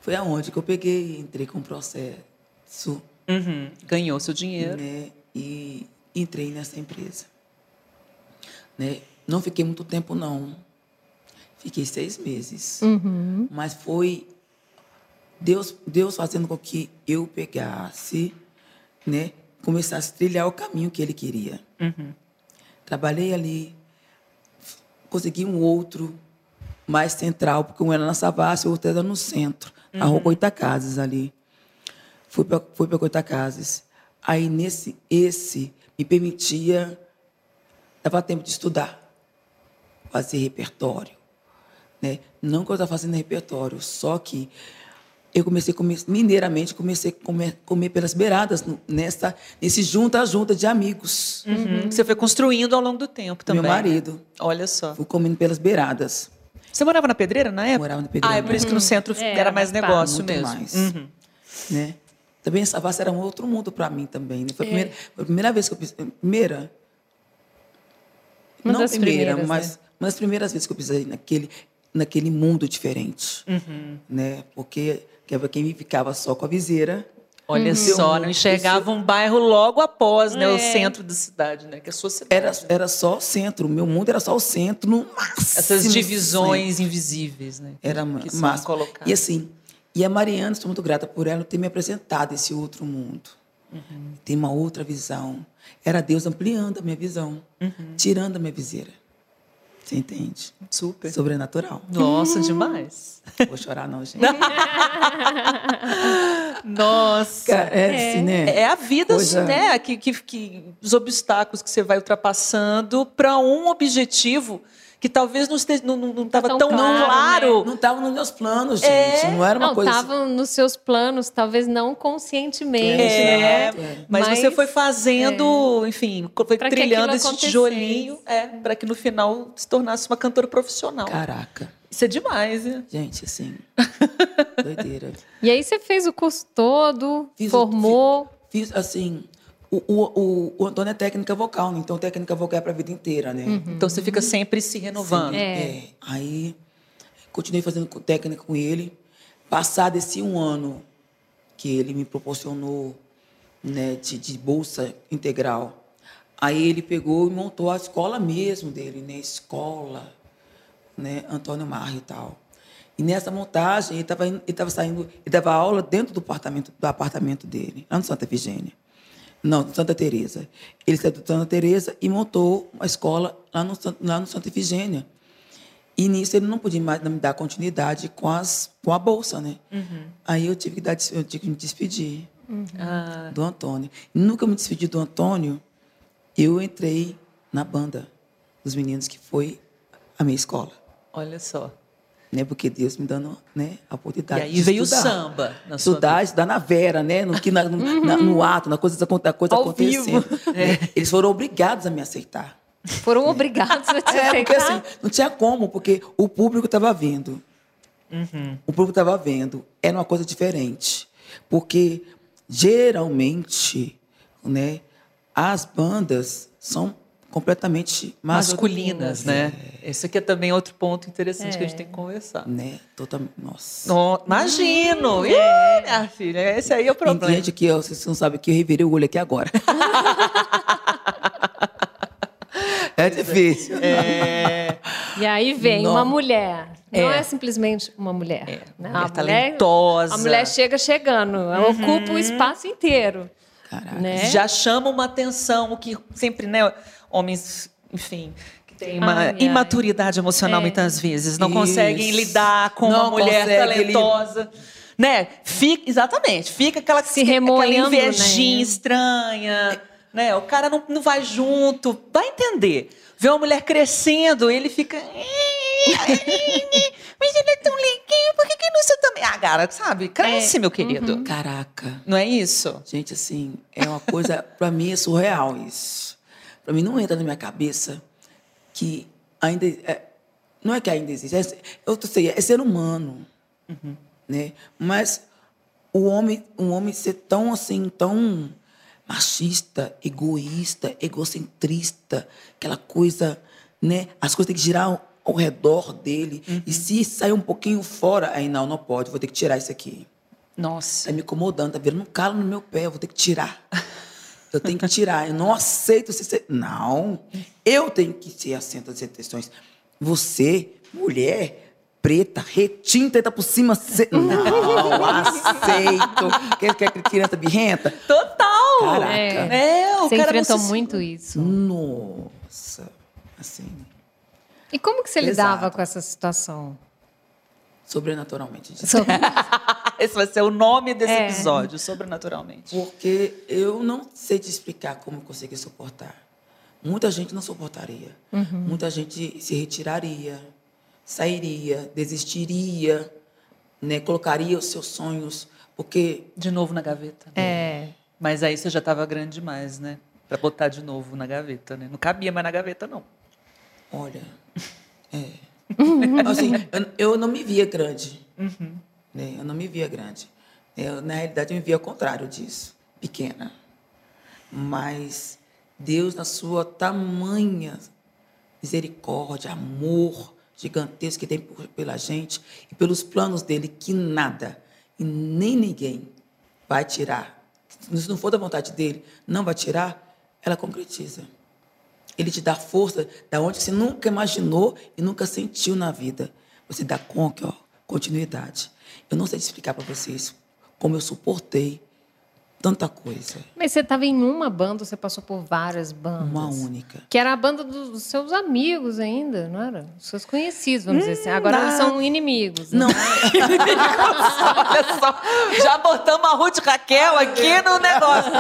Speaker 4: Foi aonde que eu peguei, entrei com o processo,
Speaker 3: Uhum. Ganhou seu dinheiro.
Speaker 4: né? E entrei nessa empresa. Né? Não fiquei muito tempo, não. Fiquei seis meses. Mas foi Deus, Deus fazendo com que eu pegasse, né? Começasse a trilhar o caminho que Ele queria. Trabalhei ali, consegui um outro mais central, porque um era na Savassi, o outro era no centro, na rua Coitacazes ali. Fui para fui para Coitacazes. Aí, nesse, esse me permitia, dava tempo de estudar, fazer repertório. Né? Não que eu estava fazendo repertório, só que eu comecei a comer, mineiramente, comecei a comer, comer pelas beiradas, nessa, nesse junta-junta de amigos.
Speaker 3: Uhum. Você foi construindo ao longo do tempo também.
Speaker 4: Meu marido.
Speaker 3: Olha só.
Speaker 4: Fui comendo pelas beiradas.
Speaker 3: Você morava na Pedreira na época?
Speaker 4: Morava na Pedreira.
Speaker 3: Ah, é por isso que no centro
Speaker 2: É,
Speaker 3: era mais
Speaker 2: mais
Speaker 3: negócio
Speaker 4: Muito
Speaker 3: mesmo.
Speaker 4: mais.
Speaker 3: Uhum.
Speaker 4: Né? Também Savassi era um outro mundo para mim também. Né? Foi,
Speaker 3: É.
Speaker 4: a primeira, foi a primeira vez que eu pisei. Primeira?
Speaker 2: Uma
Speaker 4: não
Speaker 2: das
Speaker 4: primeira, mas
Speaker 2: né?
Speaker 4: uma das primeiras vezes que eu pisei naquele, naquele mundo diferente.
Speaker 3: Uhum.
Speaker 4: Né? Porque quem me ficava só com a viseira.
Speaker 3: Olha
Speaker 4: Uhum.
Speaker 3: só,
Speaker 4: Eu-
Speaker 3: não enxergava um bairro logo após né, o
Speaker 2: É.
Speaker 3: centro da cidade, né? Que é a sua cidade.
Speaker 4: Era, era só o centro. O meu mundo era só o centro, no máximo.
Speaker 3: Essas divisões invisíveis, né?
Speaker 4: Era
Speaker 3: que colocadas.
Speaker 4: E assim, e a Mariana, estou muito grata por ela ter me apresentado esse outro mundo.
Speaker 3: Uhum.
Speaker 4: Tem uma outra visão. Era Deus ampliando a minha visão,
Speaker 3: Uhum.
Speaker 4: tirando a minha viseira. Você entende?
Speaker 3: Super.
Speaker 4: Sobrenatural.
Speaker 3: Nossa, demais.
Speaker 4: Vou chorar não, gente.
Speaker 3: Nossa.
Speaker 4: Cara, é, assim, né?
Speaker 3: É a vida,
Speaker 4: Coisa-
Speaker 3: né? Que, que, que os obstáculos que você vai ultrapassando para um objetivo que talvez não estava não, não, não tava
Speaker 2: tão
Speaker 3: tão,
Speaker 2: claro,
Speaker 3: claro.
Speaker 4: Não estava nos meus planos, gente.
Speaker 3: É.
Speaker 4: Não era uma
Speaker 2: Não,
Speaker 4: coisa.
Speaker 2: estavam nos seus planos, talvez não conscientemente,
Speaker 3: É,
Speaker 2: né?
Speaker 3: mas,
Speaker 2: Mas-
Speaker 3: você foi fazendo, enfim, foi
Speaker 2: Pra
Speaker 3: trilhando esse
Speaker 2: acontecesse.
Speaker 3: tijolinho é, para que no final se tornasse uma cantora profissional.
Speaker 4: Caraca.
Speaker 3: Isso é demais, né?
Speaker 4: Gente, assim. doideira.
Speaker 2: E aí você fez o curso todo,
Speaker 4: Fiz o-
Speaker 2: formou.
Speaker 4: Fiz, assim. O, o, o, Antônio é técnica vocal, né? então técnica vocal é para a vida inteira, né?
Speaker 3: Então você fica sempre se renovando.
Speaker 4: Sim,
Speaker 2: É.
Speaker 4: é. Aí continuei fazendo técnica com ele. Passado esse um ano que ele me proporcionou né, de, de bolsa integral, aí ele pegou e montou a escola mesmo dele, né? Escola, né? Antônio Marra e tal. E nessa montagem ele estava ele tava saindo, ele dava aula dentro do apartamento, do apartamento dele, lá no Santa Efigênia. Não, no Santa Teresa. Ele saiu do Santa Teresa e montou uma escola lá no, lá no Santa Efigênia. E nisso ele não podia mais me dar continuidade com, as, com a bolsa, né? Aí eu tive que, dar, eu tive que me despedir
Speaker 3: Ah,
Speaker 4: do Antônio. E nunca me despedi do Antônio, eu entrei na banda dos meninos, que foi a minha escola.
Speaker 3: olha só.
Speaker 4: Né? Porque Deus me dando né, a
Speaker 3: E
Speaker 4: oportunidade
Speaker 3: aí
Speaker 4: de
Speaker 3: veio o
Speaker 4: estudar.
Speaker 3: samba na
Speaker 4: Estudar, estudar na vera, né? No, que na- no, na- no ato, na coisa, da coisa
Speaker 3: Ao
Speaker 4: acontecendo.
Speaker 3: vivo.
Speaker 4: né? Eles foram obrigados a me aceitar.
Speaker 2: Foram obrigados a te
Speaker 4: É, porque
Speaker 2: aceitar.
Speaker 4: assim, não tinha como, porque o público estava vendo. O público estava vendo. Era uma coisa diferente. Porque, geralmente, né, as bandas são completamente
Speaker 3: Masculinas, né?
Speaker 4: É.
Speaker 3: Esse aqui é também outro ponto interessante que a gente
Speaker 2: É.
Speaker 3: tem que conversar.
Speaker 4: Né? Totalmente. Nossa.
Speaker 3: No- imagino! Ih, minha filha, esse aí é o
Speaker 4: Tem
Speaker 3: problema.
Speaker 4: gente aqui, ó, vocês não sabem que eu revirei o olho aqui agora. é difícil.
Speaker 3: É,
Speaker 2: E aí vem
Speaker 4: Não.
Speaker 2: uma mulher. Não
Speaker 3: É.
Speaker 2: é simplesmente uma mulher. né?
Speaker 3: mulher
Speaker 2: A
Speaker 3: talentosa. Uhum.
Speaker 2: A mulher chega chegando, ela ocupa o espaço inteiro.
Speaker 4: Caraca.
Speaker 2: Né?
Speaker 3: já chama uma atenção, o que sempre, né, homens, enfim, que têm uma
Speaker 2: Ai, ai.
Speaker 3: imaturidade emocional
Speaker 2: É.
Speaker 3: muitas vezes, não
Speaker 4: Isso.
Speaker 3: conseguem lidar com
Speaker 4: Não
Speaker 3: uma mulher talentosa. Né? Fica, exatamente, fica aquela,
Speaker 2: Se
Speaker 3: aquela
Speaker 2: remoendo,
Speaker 3: invejinha
Speaker 2: né?
Speaker 3: estranha, né? O cara não, não vai junto, vai entender. Vê uma mulher crescendo, ele fica. Mas ele é tão legal, por que, que não sou também? Ah, cara, sabe? Cresce, meu querido.
Speaker 4: Caraca.
Speaker 3: Não é isso?
Speaker 4: Gente, assim, é uma coisa, pra mim é surreal isso. Pra mim não entra na minha cabeça que ainda. é- não é que ainda existe, é, eu sei, é ser humano. Né? Mas o homem, um homem ser tão assim, tão machista, egoísta, egocentrista, aquela coisa, né? As coisas têm que girar ao, ao redor dele. E se sair um pouquinho fora, aí não, não pode, vou ter que tirar isso aqui.
Speaker 3: Nossa.
Speaker 4: Tá me incomodando, tá virando um calo no meu pé, eu vou ter que tirar. Eu tenho que tirar, eu não aceito você ser. Não, eu tenho que ser a centro das atenções. Você, mulher, preta, retinta, tá por cima. Cê... Não, aceito. Quer, quer criança birrenta?
Speaker 3: Total!
Speaker 4: Caraca.
Speaker 2: É.
Speaker 3: É, o
Speaker 2: Você
Speaker 3: cara
Speaker 2: enfrentou
Speaker 3: se-
Speaker 2: muito isso.
Speaker 4: Nossa. Assim,
Speaker 2: E como que você
Speaker 4: Pesado.
Speaker 2: lidava com essa situação?
Speaker 4: Sobrenaturalmente.
Speaker 3: Esse vai ser o nome desse
Speaker 2: É.
Speaker 3: episódio, sobrenaturalmente.
Speaker 4: Porque eu não sei te explicar como eu consegui suportar. Muita gente não suportaria. Muita gente se retiraria, sairia, desistiria, né? colocaria os seus sonhos. Porque,
Speaker 3: De novo na gaveta. né?
Speaker 2: É.
Speaker 3: Mas aí você já estava grande demais, né? Pra botar de novo na gaveta, né? Não cabia mais na gaveta, não.
Speaker 4: olha, é. Assim, eu, eu não me via grande. né? Eu não me via grande. Eu, na realidade, eu me via ao contrário disso, pequena. Mas Deus, na sua tamanha misericórdia, amor gigantesco que tem por- pela gente e pelos planos dele, que nada e nem ninguém vai tirar. Se não for da vontade dele, não vai tirar, ela concretiza. Ele te dá força da onde você nunca imaginou e nunca sentiu na vida. Você dá con- ó, continuidade. Eu não sei te explicar para vocês como eu suportei tanta coisa.
Speaker 2: Mas você estava em uma banda, você passou por várias bandas.
Speaker 4: Uma única.
Speaker 2: Que era a banda dos seus amigos ainda, não era? Os seus conhecidos, vamos dizer assim. Agora eles são inimigos.
Speaker 4: Não,
Speaker 2: né?
Speaker 3: Olha só, já botamos a Ruth Raquel aqui no negócio.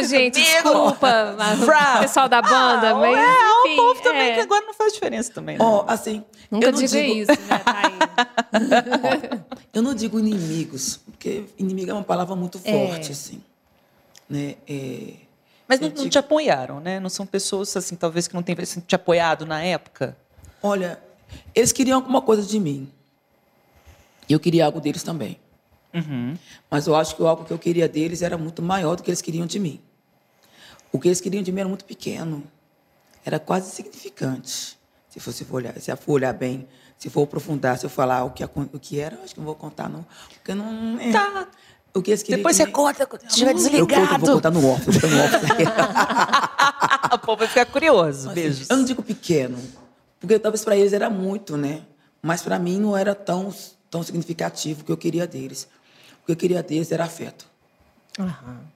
Speaker 2: Gente,
Speaker 3: Amigo.
Speaker 2: desculpa o pessoal da banda,
Speaker 3: Ah,
Speaker 2: mas.
Speaker 3: é, o
Speaker 2: enfim,
Speaker 3: povo também,
Speaker 2: é.
Speaker 3: que agora não faz diferença também. Né?
Speaker 4: ó, assim.
Speaker 2: Nunca
Speaker 4: eu não
Speaker 2: diga
Speaker 4: digo,
Speaker 2: isso, né, Thaís?
Speaker 4: Eu não digo inimigos, porque inimigo é uma palavra muito
Speaker 2: É.
Speaker 4: forte, assim. Né? É,
Speaker 3: Mas não,
Speaker 4: eu
Speaker 3: não
Speaker 4: digo-
Speaker 3: te apoiaram, né? Não são pessoas, assim, talvez que não tenham te apoiado na época?
Speaker 4: Olha, eles queriam alguma coisa de mim. E eu queria algo deles também. Mas eu acho que o algo que eu queria deles era muito maior do que eles queriam de mim. O que eles queriam de mim era muito pequeno. Era quase insignificante. Se você for olhar, se for olhar bem, se for aprofundar, se eu falar o que, o que era, acho que não vou contar, não. Porque não. É.
Speaker 3: Tá.
Speaker 4: Que
Speaker 3: Depois
Speaker 4: de
Speaker 3: você conta quando estiver
Speaker 4: Eu conto,
Speaker 3: desligado.
Speaker 4: vou contar no off. Eu vou contar no off.
Speaker 3: o povo vai ficar curioso.
Speaker 4: Assim,
Speaker 3: Beijos.
Speaker 4: Eu não digo pequeno, porque talvez para eles era muito, né? Mas para mim não era tão, tão significativo o que eu queria deles. O que eu queria deles era afeto.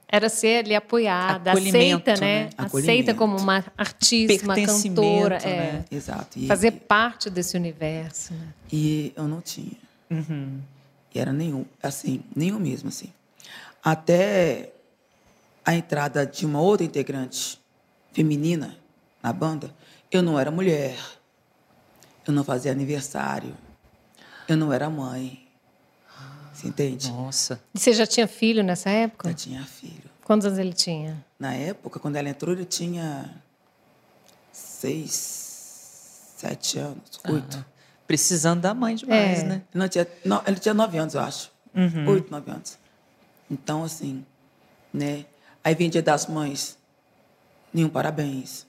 Speaker 2: Era ser ali apoiada, aceita, né?
Speaker 3: né?
Speaker 2: Aceita como uma artista, uma cantora. é.
Speaker 3: né?
Speaker 4: Exato. E,
Speaker 2: Fazer parte desse universo. né?
Speaker 4: e eu não tinha. E era nenhum, assim, nenhum mesmo, assim. Até a entrada de uma outra integrante feminina na banda, eu não era mulher, eu não fazia aniversário, eu não era mãe. Você entende?
Speaker 3: Nossa.
Speaker 2: E você já tinha filho nessa época?
Speaker 4: Eu tinha filho.
Speaker 2: Quantos anos ele tinha?
Speaker 4: Na época, quando ela entrou, ele tinha seis, sete anos, oito.
Speaker 3: Precisando da mãe demais,
Speaker 2: É.
Speaker 3: né?
Speaker 4: Ele, não tinha, não, ele tinha nove anos, eu acho.
Speaker 3: Uhum.
Speaker 4: Oito, nove anos. Então, assim, né? Aí vinha dia das mães, nenhum parabéns.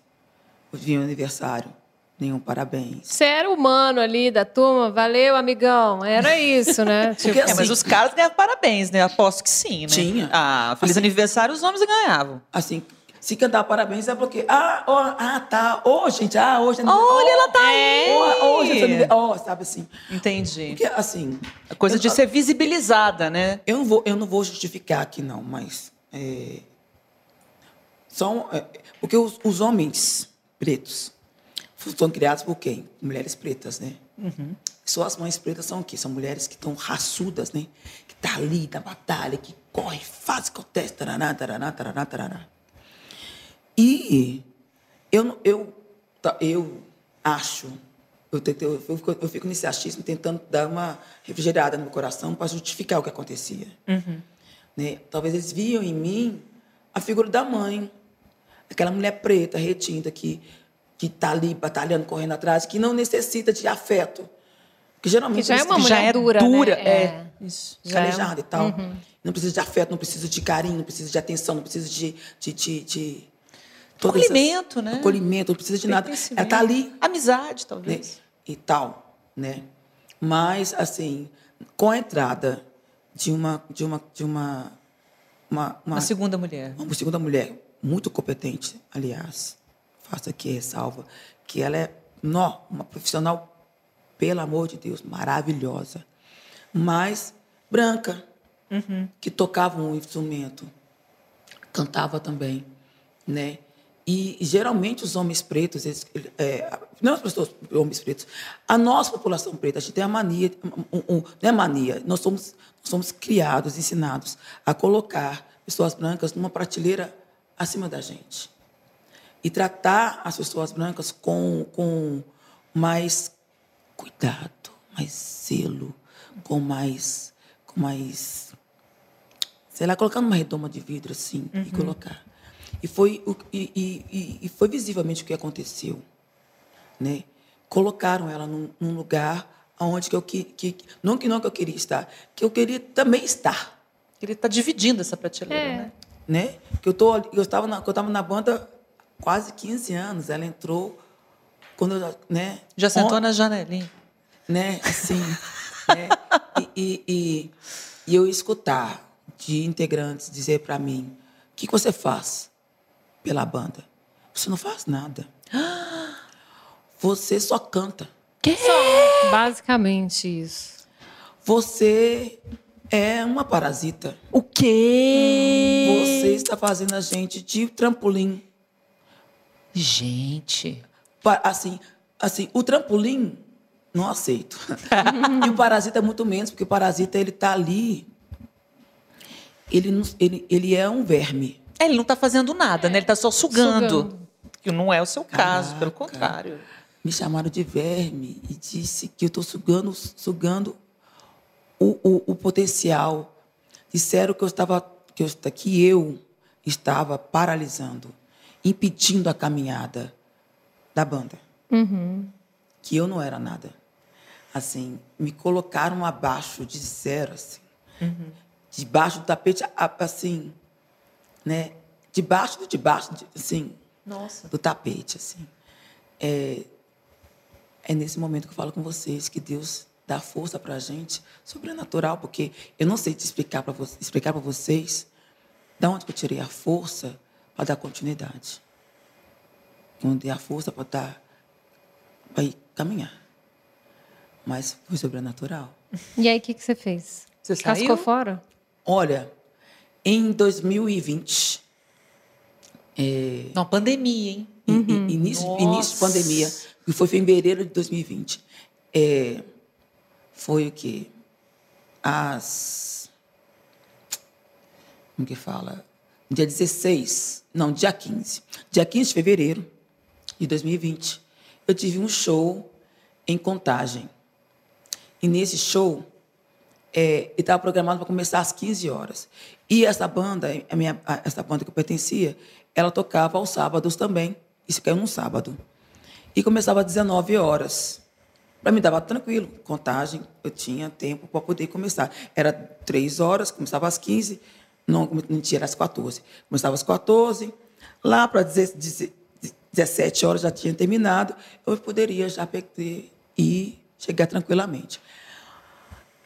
Speaker 4: Vinha o aniversário, nenhum parabéns.
Speaker 2: Você era humano ali da turma, valeu, amigão. Era isso, né? Tipo,
Speaker 4: Porque
Speaker 3: É, mas
Speaker 4: assim-
Speaker 3: os caras ganhavam parabéns, né? Aposto que sim, né?
Speaker 4: Tinha.
Speaker 3: Ah, feliz
Speaker 4: Assim-
Speaker 3: aniversário, os homens ganhavam.
Speaker 4: Assim, se cantar parabéns é porque, ah, ó, ah, tá, ô, gente, ah, hoje... é
Speaker 3: Olha, ela tá aí!
Speaker 4: Ó, hoje ó, sabe assim.
Speaker 3: Entendi.
Speaker 4: Porque, assim...
Speaker 3: A coisa de ser visibilizada, né?
Speaker 4: Eu não vou, eu não vou justificar aqui, não, mas. É, são, é, porque os, os homens pretos são criados por quem? Mulheres pretas, né? Só as mães pretas são o quê? São mulheres que estão raçudas, né? Que tá ali na batalha, que corre, faz, acontece, taraná, taraná, taraná, taraná. E eu, eu, eu acho, eu, tento- eu, fico, eu fico nesse achismo tentando dar uma refrigerada no meu coração para justificar o que acontecia. Né? Talvez eles viam em mim a figura da mãe, aquela mulher preta, retinta, que que está ali batalhando, correndo atrás, que não necessita de afeto. Porque geralmente
Speaker 2: Que já é uma mulher
Speaker 3: já é
Speaker 2: dura,
Speaker 3: dura,
Speaker 2: né?
Speaker 3: é. Isso.
Speaker 2: Já é-
Speaker 4: calejada e tal. Não precisa de afeto, não precisa de carinho, não precisa de atenção, não precisa de. de, de, de todas essas-
Speaker 3: Acolhimento, né?
Speaker 4: Acolhimento, não precisa de nada. Ela está ali
Speaker 3: Amizade,
Speaker 4: né,
Speaker 3: talvez.
Speaker 4: e tal, né? Mas assim, com a entrada de uma de uma de uma uma, uma,
Speaker 3: Uma segunda mulher.
Speaker 4: uma segunda mulher muito competente, aliás, faço aqui ressalva que ela é nó, uma profissional pelo amor de Deus, maravilhosa, mas branca, que tocava um instrumento, cantava também, né? E geralmente os homens pretos, eles, é, não as pessoas, homens pretos, a nossa população preta, a gente tem a mania, um, um, não é mania, nós somos, nós somos criados, ensinados a colocar pessoas brancas numa prateleira acima da gente. E tratar as pessoas brancas com, com mais cuidado, mais zelo, com mais, com mais sei lá, colocar numa redoma de vidro assim e colocar. E foi, o, e, e- e- foi visivelmente o que aconteceu. Né? Colocaram ela num, num lugar onde que eu que, que não que não que eu queria estar, que eu queria também estar,
Speaker 3: Ele está dividindo essa prateleira,
Speaker 2: É.
Speaker 3: né?
Speaker 4: né? Que eu tô eu estava na eu estava na banda quase 15 anos, ela entrou quando eu, né?
Speaker 3: Já sentou
Speaker 4: on-
Speaker 3: na janelinha.
Speaker 4: né? Assim, né? E, e, e, e eu escutar de integrantes dizer para mim: o que, que você faz pela banda? Você não faz nada. Você só canta.
Speaker 2: Basicamente isso.
Speaker 4: Você é uma parasita.
Speaker 3: O quê?
Speaker 4: Você está fazendo a gente de trampolim.
Speaker 3: Gente.
Speaker 4: Assim, assim, o trampolim não aceito. e o parasita muito menos, porque o parasita ele tá ali. Ele, ele, ele é um verme.
Speaker 3: É, ele não está fazendo nada, né? Ele está só sugando.
Speaker 2: Sugando.
Speaker 3: Que não é o seu caso,
Speaker 4: Caraca.
Speaker 3: pelo contrário.
Speaker 4: Me chamaram de verme e disse que eu estou sugando, sugando o, o, o potencial. Disseram que eu estava que eu, que eu estava paralisando, impedindo a caminhada da banda. Que eu não era nada. Assim, me colocaram abaixo de zero, assim. Debaixo do tapete, a- assim, né? Debaixo do debaixo, de- assim,
Speaker 3: Nossa.
Speaker 4: do tapete, assim. É, é nesse momento que eu falo com vocês que Deus dá força para a gente, sobrenatural, porque eu não sei te explicar para explicar para vocês da onde que eu tirei a força para dar continuidade. Onde a força para dar para ir caminhar. Mas foi sobrenatural.
Speaker 2: E aí, o que, que você fez?
Speaker 3: Você
Speaker 2: Cascou
Speaker 3: saiu?
Speaker 2: fora?
Speaker 4: Olha, em 2020, é,
Speaker 3: Não, pandemia, hein?
Speaker 4: I- Início,
Speaker 3: Nossa.
Speaker 4: início de pandemia, que foi fevereiro de 2020. É, foi o quê? As. Como que fala? Dia 16, não, dia 15. Dia 15 de fevereiro de 2020, eu tive um show em Contagem. E nesse show, é, estava programado para começar às 15 horas. E essa banda, a minha, a- essa banda que eu pertencia, ela tocava aos sábados também. Isso caiu num sábado. E começava às 19 horas. Para mim dava tranquilo, contagem, eu tinha tempo para poder começar. Era três horas, começava às 15, não, mentira, às 14. Começava às 14, lá para 17 horas já tinha terminado, eu poderia já perder e chegar tranquilamente.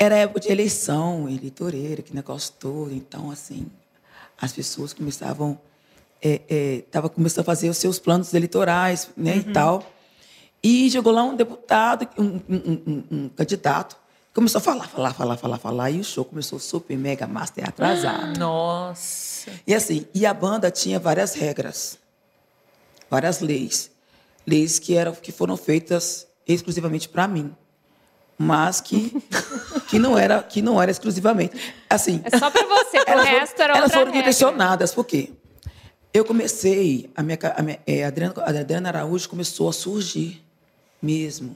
Speaker 4: Era época de eleição, eleitoreira, que negócio todo, então, assim, as pessoas começavam estava é, é, começando a fazer os seus planos eleitorais né, uhum. e tal. E chegou lá um deputado, um, um, um, um, candidato, começou a falar, falar, falar, falar, falar, e o show começou super, mega, master, atrasado.
Speaker 3: Nossa!
Speaker 4: E assim, e a banda tinha várias regras, várias leis. Leis que, eram, que foram feitas exclusivamente para mim mas que, que, não era, que não era exclusivamente. Assim,
Speaker 2: é só para você, o resto era
Speaker 4: Elas foram
Speaker 2: regra.
Speaker 4: direcionadas, por quê? Eu comecei, a minha, a minha é, a Adriana, a Adriana Araújo começou a surgir mesmo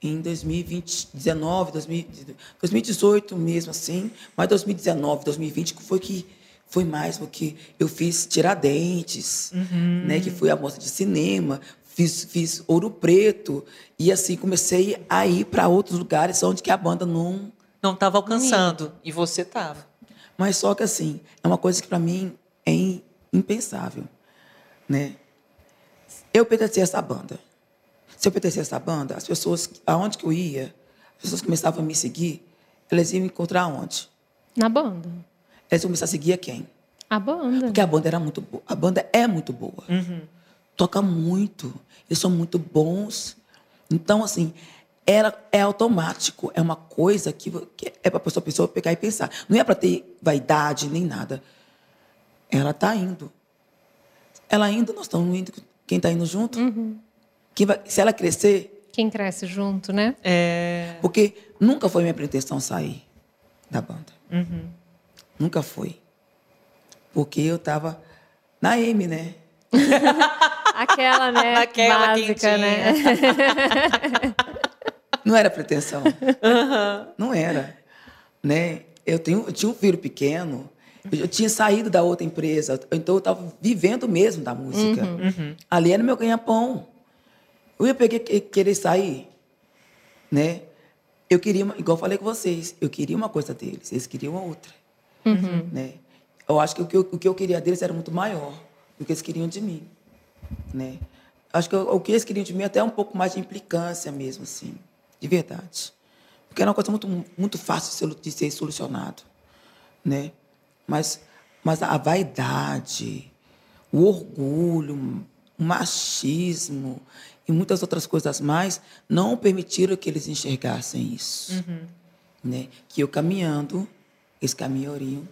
Speaker 4: em 2019, 2018 mesmo assim, mas 2019, 2020 foi que foi mais porque eu fiz Tiradentes, uhum. né, que foi a mostra de cinema, fiz, fiz Ouro Preto e assim comecei a ir para outros lugares onde que a banda não
Speaker 3: não estava alcançando e você estava.
Speaker 4: Mas só que assim é uma coisa que para mim é impensável, né? Eu pertencia a essa banda. Se eu pertencia a essa banda, as pessoas, aonde que eu ia, as pessoas começavam a me seguir, elas iam me encontrar onde?
Speaker 2: Na banda.
Speaker 4: Elas iam começar a seguir a quem?
Speaker 2: A banda.
Speaker 4: Porque a banda era muito boa. A banda é muito boa.
Speaker 3: Uhum.
Speaker 4: Toca muito. Eles são muito bons. Então, assim, era, é automático. É uma coisa que, que é para a pessoa, pessoa pegar e pensar. Não é para ter vaidade nem nada. Ela está indo. Ela indo, nós estamos indo. Quem está indo junto?
Speaker 2: Uhum.
Speaker 4: Quem vai, se ela crescer.
Speaker 2: Quem cresce junto, né?
Speaker 3: É...
Speaker 4: Porque nunca foi minha pretensão sair da banda.
Speaker 3: Uhum.
Speaker 4: Nunca foi. Porque eu estava na M, né?
Speaker 2: Aquela, né?
Speaker 3: Aquela
Speaker 2: básica, né?
Speaker 4: Não era pretensão.
Speaker 3: Uhum.
Speaker 4: Não era. Né? Eu, tenho, eu tinha um filho pequeno eu tinha saído da outra empresa, então eu estava vivendo mesmo da música.
Speaker 3: Uhum, uhum.
Speaker 4: Ali era meu ganha-pão. Eu ia pegar, querer sair, né? Eu queria, igual eu falei com vocês, eu queria uma coisa deles, eles queriam outra,
Speaker 2: uhum.
Speaker 4: né? Eu acho que o que eu, o que eu queria deles era muito maior do que eles queriam de mim, né? Acho que o que eles queriam de mim é até um pouco mais de implicância mesmo, assim, de verdade, porque era uma coisa muito muito fácil de ser solucionado, né? Mas, mas a vaidade, o orgulho, o machismo e muitas outras coisas mais não permitiram que eles enxergassem isso.
Speaker 3: Uhum.
Speaker 4: Né? Que eu caminhando, eles caminhariam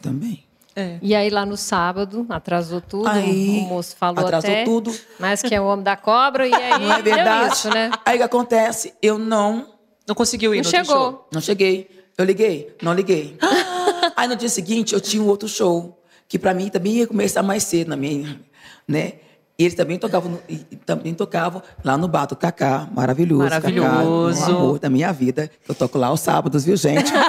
Speaker 4: também.
Speaker 3: É.
Speaker 2: E aí lá no sábado, atrasou tudo,
Speaker 4: aí,
Speaker 2: o moço falou
Speaker 4: atrasou
Speaker 2: até,
Speaker 4: tudo.
Speaker 2: mas que é o homem da cobra, e aí
Speaker 4: Não é verdade?
Speaker 2: isso, né?
Speaker 4: Aí o que acontece? Eu não...
Speaker 3: Não conseguiu ir
Speaker 2: Não
Speaker 3: no
Speaker 2: chegou.
Speaker 3: show?
Speaker 4: Não cheguei. Eu liguei? Não liguei. Aí no dia seguinte eu tinha um outro show, que para mim também ia começar mais cedo na minha, né? E eles também tocavam, no, também tocavam lá no bar do Cacá, maravilhoso.
Speaker 3: Maravilhoso.
Speaker 4: Cacá, amor da minha vida. Eu toco lá aos sábados, viu, gente?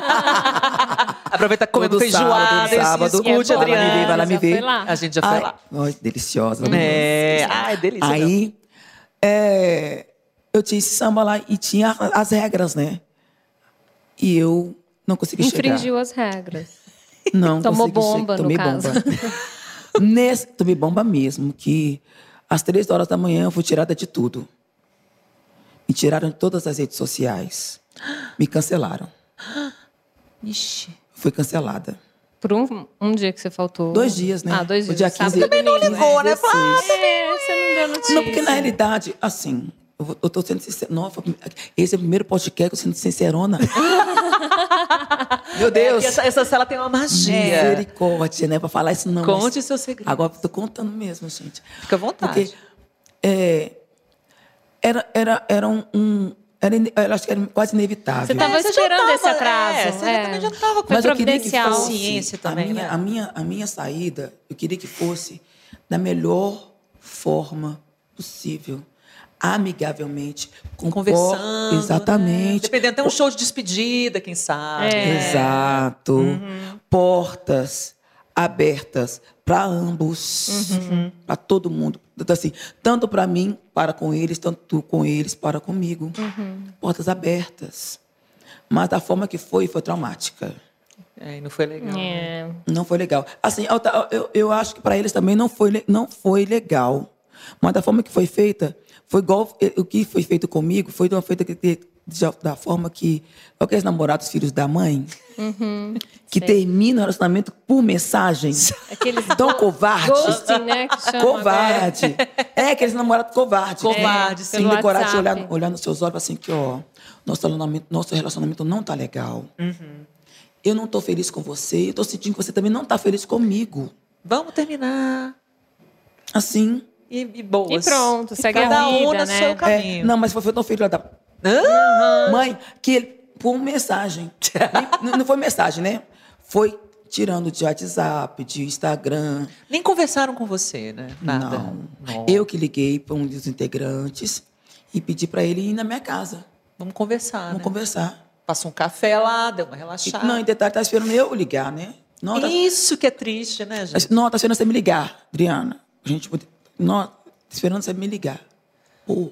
Speaker 3: Aproveita comendo
Speaker 4: Todo
Speaker 3: feijoada,
Speaker 4: sábado, sábado.
Speaker 3: escute,
Speaker 2: É bom,
Speaker 3: Adriana.
Speaker 4: Vai lá me ver, vai lá me ver.
Speaker 2: foi lá.
Speaker 3: A gente já foi
Speaker 4: Ai,
Speaker 3: lá.
Speaker 4: ai, deliciosa.
Speaker 3: É, ai, delícia.
Speaker 4: Aí, é, eu tinha esse samba lá e tinha as regras, né? E eu não consegui chegar.
Speaker 2: Infringiu as regras.
Speaker 4: Não,
Speaker 2: Tomou
Speaker 4: consegui
Speaker 2: bomba,
Speaker 4: che-
Speaker 2: no
Speaker 4: tomei
Speaker 2: caso.
Speaker 4: bomba. Nesse, tomei bomba mesmo, que às três horas da manhã eu fui tirada de tudo. Me tiraram de todas as redes sociais. Me cancelaram.
Speaker 3: Ixi.
Speaker 4: Fui cancelada.
Speaker 2: Por um, um dia que você faltou.
Speaker 4: Dois dias, né?
Speaker 2: Ah, dois
Speaker 4: O
Speaker 2: dias.
Speaker 4: dia
Speaker 2: sábado
Speaker 4: 15
Speaker 2: e
Speaker 4: Também não
Speaker 3: ligou, né,
Speaker 4: Flávia?
Speaker 2: É, você não deu notícia.
Speaker 4: Não, porque na realidade, assim, eu, eu tô sendo sincera. Foi- esse é o primeiro podcast que eu sendo sincerona. Meu Deus!
Speaker 3: É, essa, essa sala tem uma magia.
Speaker 4: Misericórdia, né? Pra falar isso não. mas
Speaker 3: Conte seu segredo.
Speaker 4: Agora eu tô contando mesmo, gente.
Speaker 3: Fica à vontade.
Speaker 4: Porque é, era, era, era um. um- era, eu acho que era quase inevitável.
Speaker 2: Você estava
Speaker 3: É,
Speaker 2: esperando
Speaker 3: tava,
Speaker 2: esse atraso.
Speaker 3: é, você também já tava com-
Speaker 4: Mas eu queria que fosse
Speaker 3: Ciência também,
Speaker 4: a minha,
Speaker 3: né?
Speaker 4: a, minha, a minha saída, eu queria que fosse da melhor forma possível. Amigavelmente. Com
Speaker 3: Conversando.
Speaker 4: Exatamente.
Speaker 3: Né? Dependendo, até um show de despedida, quem sabe.
Speaker 2: É.
Speaker 4: Exato.
Speaker 3: Uhum.
Speaker 4: Portas abertas para ambos, para todo mundo. Então, assim, tanto para mim, para com eles, tanto com eles, para comigo. Portas abertas. Mas da forma que foi, foi traumática.
Speaker 3: É, não foi legal. né?
Speaker 2: É.
Speaker 4: Não foi legal. Assim, eu, eu, eu acho que para eles também não foi, não foi legal. Mas da forma que foi feita, foi igual o que foi feito comigo, foi de uma feita que, da forma que aqueles namorados filhos da mãe, que terminam o relacionamento por mensagens.
Speaker 2: Aqueles
Speaker 4: Tão covarde.
Speaker 2: Ghosting, né?
Speaker 4: Covarde. É, aqueles namorados covardes.
Speaker 3: Covarde,
Speaker 4: Sem
Speaker 2: sim. Pelo
Speaker 4: ter coragem de
Speaker 2: WhatsApp.
Speaker 4: olhar, olhar nos seus olhos e falar assim que, ó, nosso relacionamento, nosso relacionamento não tá legal. Eu não tô feliz com você, eu tô sentindo que você também não tá feliz comigo.
Speaker 3: Vamos terminar.
Speaker 4: Assim.
Speaker 3: E, e boas.
Speaker 2: E pronto, segue a
Speaker 3: Cada um
Speaker 2: vida,
Speaker 3: no
Speaker 2: né?
Speaker 3: seu
Speaker 4: É,
Speaker 3: caminho.
Speaker 4: não, mas foi tão filho da
Speaker 3: Hã?
Speaker 4: mãe que ele, por mensagem. Nem- não foi mensagem, né? Foi tirando de WhatsApp, de Instagram.
Speaker 3: Nem conversaram com você, né? Nada.
Speaker 4: Não.
Speaker 3: Não.
Speaker 4: Eu que liguei para um dos integrantes e pedi para ele ir na minha casa.
Speaker 3: Vamos conversar,
Speaker 4: Vamos
Speaker 3: né?
Speaker 4: conversar.
Speaker 3: Passou um café lá, deu uma
Speaker 4: E,
Speaker 3: relaxada.
Speaker 4: não, em detalhe, tá esperando eu ligar, né? Não, tá,
Speaker 3: Isso que é triste, né, gente?
Speaker 4: não, tá esperando você me ligar, Adriana. A gente, não, tá esperando você me ligar. Pô,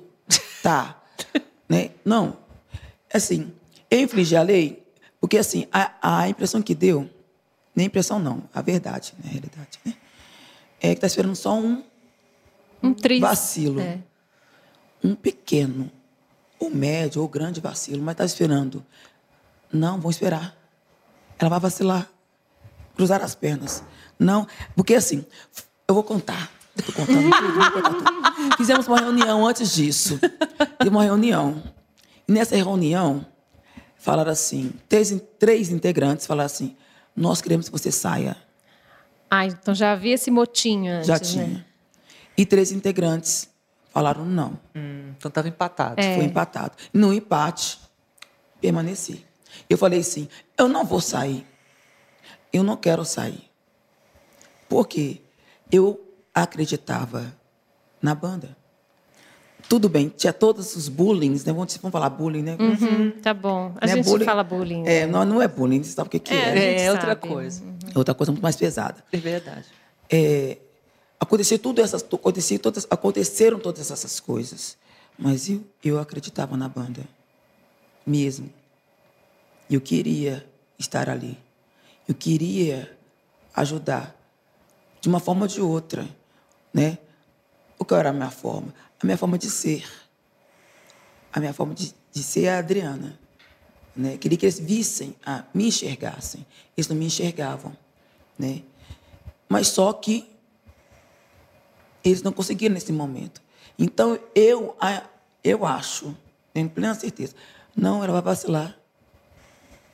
Speaker 4: tá. né? Não. Assim, eu infligi a lei, porque assim, a, a impressão que deu, nem impressão não, a verdade, na realidade, né? É que tá esperando só um
Speaker 2: Um triste.
Speaker 4: vacilo.
Speaker 2: É.
Speaker 4: Um pequeno, ou médio, ou grande vacilo, mas está esperando. Não, vão esperar. Ela vai vacilar. Cruzar as pernas. Não, porque assim, eu vou contar. Estou contando tudo, vou contar tudo. Fizemos uma reunião antes disso. Teve uma reunião. E nessa reunião, falaram assim: três, três integrantes falaram assim: nós queremos que você saia.
Speaker 2: Ah, então já havia esse motinho antes,
Speaker 4: Já
Speaker 2: né?
Speaker 4: tinha. E três integrantes falaram não.
Speaker 3: Hum, então tava empatado.
Speaker 2: É.
Speaker 4: Foi empatado. No empate, permaneci. Eu falei assim: eu não vou sair. Eu não quero sair. Porque eu acreditava na banda. Tudo bem, tinha todos os bullying, né? Vamos, falar bullying, né?
Speaker 2: Uhum, tá bom. A
Speaker 4: Né?
Speaker 2: gente fala bullying.
Speaker 4: É,
Speaker 2: né?
Speaker 4: não, não é bullying, você sabe o que, que
Speaker 2: É,
Speaker 4: é.
Speaker 2: gente
Speaker 3: É, outra
Speaker 2: sabe.
Speaker 3: coisa.
Speaker 4: É outra coisa muito mais pesada.
Speaker 3: É verdade.
Speaker 4: É, aconteceu tudo essas, aconteceu todas, aconteceram todas essas coisas, mas eu, eu acreditava na banda, mesmo. Eu queria estar ali. Eu queria ajudar de uma forma ou de outra, né? O que era a minha forma? A minha forma de ser. A minha forma de, de ser a Adriana. Né? Queria que eles vissem, a, me enxergassem. Eles não me enxergavam. Né? Mas só que eles não conseguiram nesse momento. Então, eu, eu acho, tenho plena certeza, não, ela vai vacilar.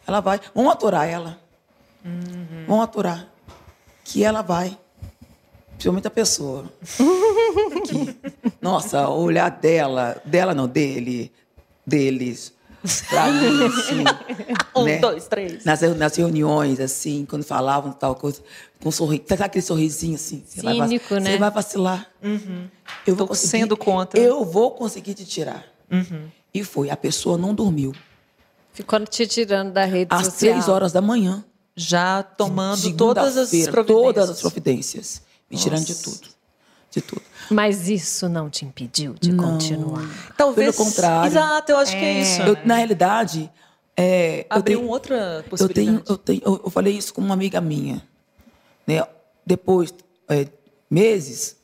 Speaker 4: Ela vai. Vamos aturar ela. Vamos aturar. Que ela vai. Principalmente a pessoa. Que- nossa, o olhar dela, dela não, dele, deles, pra mim, assim.
Speaker 3: Um,
Speaker 4: né?
Speaker 3: dois, três.
Speaker 4: Nas, nas reuniões, assim, quando falavam tal coisa, com sorriso, sabe aquele sorrisinho assim? Você vai
Speaker 2: Cínico, né?
Speaker 4: Você vai vacilar. Eu vou
Speaker 3: Torcendo contra.
Speaker 4: Eu vou conseguir te tirar. E foi. A pessoa não dormiu.
Speaker 2: Ficou te tirando da rede
Speaker 4: Às
Speaker 2: social.
Speaker 4: três horas da manhã.
Speaker 3: Já tomando todas as providências.
Speaker 4: Todas as providências. Me tirando de tudo. De tudo.
Speaker 2: Mas isso não te impediu de continuar.
Speaker 3: Talvez.
Speaker 4: Pelo contrário.
Speaker 3: Exato, eu acho que é isso.
Speaker 4: Eu, na realidade, é, eu
Speaker 3: Abriu
Speaker 4: tenho-
Speaker 3: uma outra
Speaker 4: eu
Speaker 3: possibilidade.
Speaker 4: tenho, eu tenho, eu, eu falei isso com uma amiga minha, né? Depois, é, meses,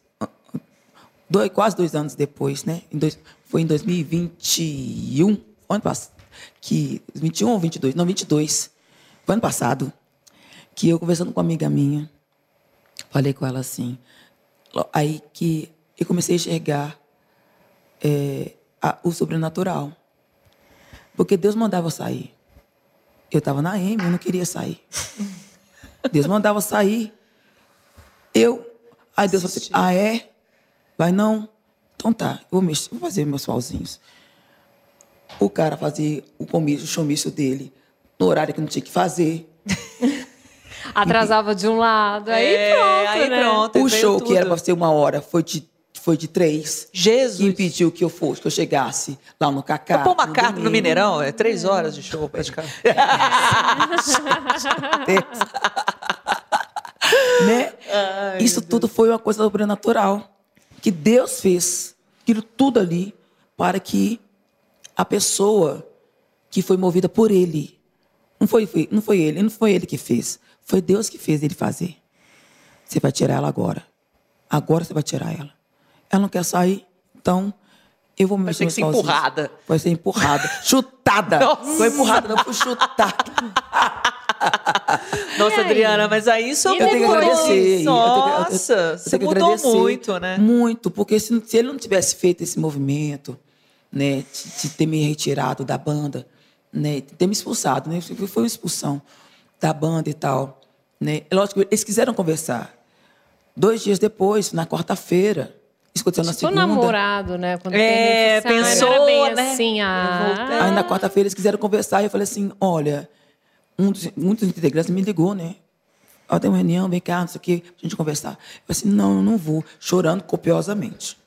Speaker 4: dois, quase dois anos depois, né? Em dois, foi em 2021, ano passado, que 21 ou 22, não 22, foi ano passado, que eu conversando com uma amiga minha, falei com ela assim, aí que eu comecei a enxergar é, a- o sobrenatural. Porque Deus mandava eu sair. Eu estava na M, eu não queria sair. Deus mandava eu sair. Eu. Aí Deus falou assim: ah, é? Vai não? Então tá, eu vou, mexer, vou fazer meus pauzinhos. O cara fazia o comício, o showmício dele no horário que não tinha que fazer.
Speaker 2: Atrasava de um lado, aí
Speaker 3: É,
Speaker 2: pronto,
Speaker 3: aí
Speaker 2: né?
Speaker 3: pronto.
Speaker 4: O show que era
Speaker 3: tudo.
Speaker 4: para ser uma hora foi de, foi de três.
Speaker 3: Jesus.
Speaker 4: Que impediu que eu fosse, que eu chegasse lá no Cacá.
Speaker 3: Paul
Speaker 4: no
Speaker 3: McCartney no. Mineirão é três horas de show praticamente.
Speaker 4: né? Isso tudo foi uma coisa sobrenatural que Deus fez. Aquilo tudo ali para que a pessoa que foi movida por Ele, não foi, foi- não foi ele, não foi ele que fez, foi Deus que fez ele fazer. Você vai tirar ela agora. Agora você vai tirar ela. Ela não quer sair, então eu vou me
Speaker 3: Vai ter
Speaker 4: mexer
Speaker 3: que ser
Speaker 4: sozinho.
Speaker 3: empurrada.
Speaker 4: Vai ser empurrada. chutada.
Speaker 3: Nossa.
Speaker 4: Foi empurrada, não foi chutada.
Speaker 3: Nossa,
Speaker 2: aí?
Speaker 3: Adriana, mas aí isso
Speaker 2: E
Speaker 4: Eu tenho que agradecer. Eu tenho que- eu-
Speaker 3: Nossa,
Speaker 4: eu
Speaker 3: você
Speaker 4: tenho
Speaker 3: mudou
Speaker 4: agradecer
Speaker 3: muito, né?
Speaker 4: Muito, porque se, se ele não tivesse feito esse movimento, né, de, de ter me retirado da banda, né, de ter me expulsado, né, foi uma expulsão da banda e tal, né. Lógico, eles quiseram conversar. Dois dias depois, na quarta-feira, isso aconteceu na
Speaker 2: Tipo
Speaker 4: segunda.
Speaker 2: namorado, né? Quando
Speaker 3: É, pensou,
Speaker 2: bem
Speaker 3: né?
Speaker 2: assim, ah,
Speaker 4: Aí na quarta-feira eles quiseram conversar e eu falei assim, olha, um dos, um dos integrantes me ligou, né? Ó, tem uma reunião, vem cá, não sei o quê, pra gente conversar. Eu falei assim, não, eu não vou, chorando copiosamente,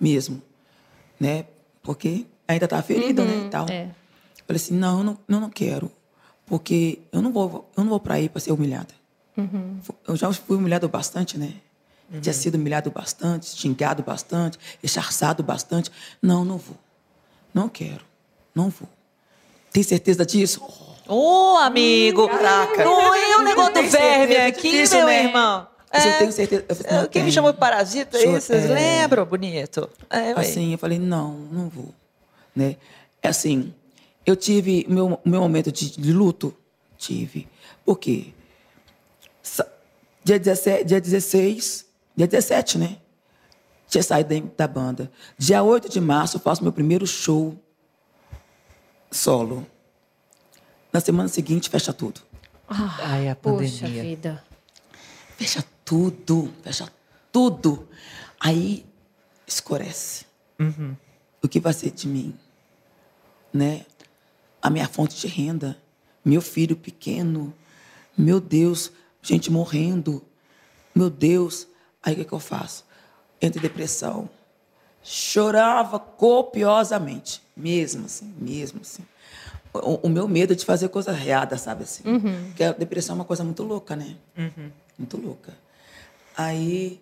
Speaker 4: mesmo, né? Porque ainda estava ferida, né, e tal.
Speaker 2: é.
Speaker 4: Eu falei assim, não, eu não, eu não quero, porque eu não vou, eu não vou para aí para ser humilhada. Eu já fui humilhado bastante, né? Tinha sido humilhado bastante, xingado bastante, recharçado bastante. Não, não vou. Não quero. Não vou. Tem certeza disso?
Speaker 3: Ô, amigo!
Speaker 4: Caraca.
Speaker 3: Não é o negócio do verme aqui,
Speaker 4: disso,
Speaker 3: meu
Speaker 4: né?
Speaker 3: irmão.
Speaker 4: Mas eu
Speaker 3: É.
Speaker 4: tenho certeza. Eu falei, não
Speaker 3: Quem me chamou de parasita aí, vocês
Speaker 4: é.
Speaker 3: lembram, bonito? É.
Speaker 4: Assim, eu falei, não, não vou. Né? É assim, eu tive meu, meu momento de, de luto, tive. Por quê? Dia 17, dia 16, dia 17, né? Tinha saído da, da banda. Dia 8 de março, eu faço meu primeiro show solo. Na semana seguinte, fecha tudo.
Speaker 3: Ai, a
Speaker 2: Poxa
Speaker 3: pandemia.
Speaker 2: vida.
Speaker 4: Fecha tudo, fecha tudo. Aí escurece. O que vai ser de mim? Né? A minha fonte de renda, meu filho pequeno, meu Deus, gente morrendo, meu Deus. Aí o que, que eu faço? Entro em depressão. Chorava copiosamente, mesmo assim, mesmo assim. O, o meu medo é de fazer coisa errada, sabe assim? Porque a depressão é uma coisa muito louca, né? Muito louca. Aí,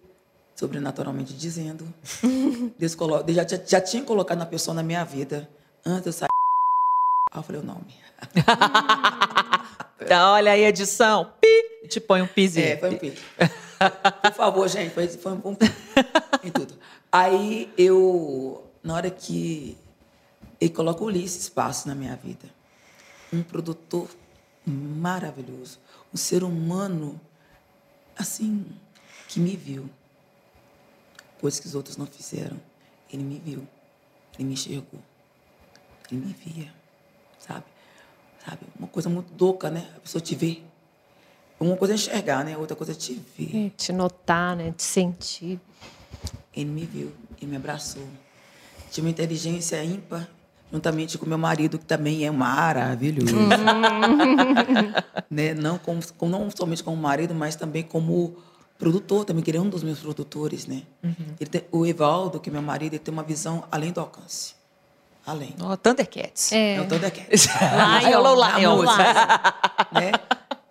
Speaker 4: sobrenaturalmente dizendo, Deus, colo... Deus já, já, tinha colocado uma pessoa na minha vida antes eu sair. Aí eu falei o nome.
Speaker 3: Tá, olha aí, edição. Pi, te põe um pizinho.
Speaker 4: É, foi um pique. Por favor, gente, foi, foi um pique em tudo. Aí eu, na hora que ele coloca o Ulisses Espaço na minha vida, um produtor maravilhoso, um ser humano, assim, que me viu, coisas que os outros não fizeram. Ele me viu, ele me enxergou, ele me via, sabe? Sabe? Uma coisa muito louca, né? A pessoa te vê. Uma coisa é enxergar, né? Outra coisa é te ver.
Speaker 2: É, Te notar, né? Te sentir.
Speaker 4: Ele me viu e me abraçou. Tinha uma inteligência ímpar, juntamente com meu marido, que também é maravilhoso. né? não, como, como- não somente como marido, mas também como produtor, também, que ele é um dos meus produtores. Né? Ele tem- o Evaldo, que é meu marido, ele tem uma visão além do alcance. Além.
Speaker 3: Ó, Thundercats.
Speaker 2: É.
Speaker 4: É o Thundercat.
Speaker 3: Lion,
Speaker 2: Lion,
Speaker 3: Lion.
Speaker 2: Lion.
Speaker 4: né?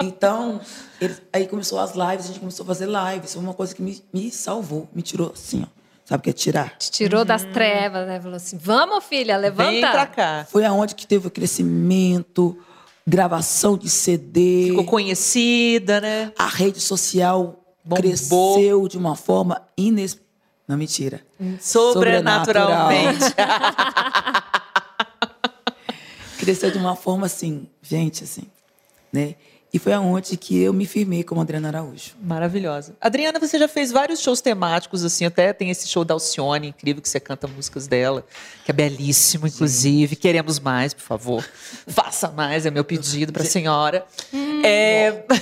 Speaker 4: Então, ele- aí começou as lives, a gente começou a fazer lives. Foi uma coisa que me, me salvou, me tirou assim, ó. Sabe o que é tirar?
Speaker 2: Te tirou das trevas, né? Falou assim: vamos, filha, levanta.
Speaker 3: Vem pra cá.
Speaker 4: Foi aonde que teve o crescimento, gravação de CD.
Speaker 3: Ficou conhecida, né?
Speaker 4: A rede social
Speaker 3: Bombou.
Speaker 4: cresceu de uma forma ines... Não, mentira.
Speaker 3: Sobrenaturalmente.
Speaker 4: Cresceu de uma forma assim, gente, assim, né? E foi aonde que eu me firmei como Adriana Araújo.
Speaker 3: Maravilhosa. Adriana, você já fez vários shows temáticos, assim, até tem esse show da Alcione, incrível, que você canta músicas dela, que é belíssimo, inclusive. Queremos mais, por favor. Faça mais, é meu pedido para a senhora. É...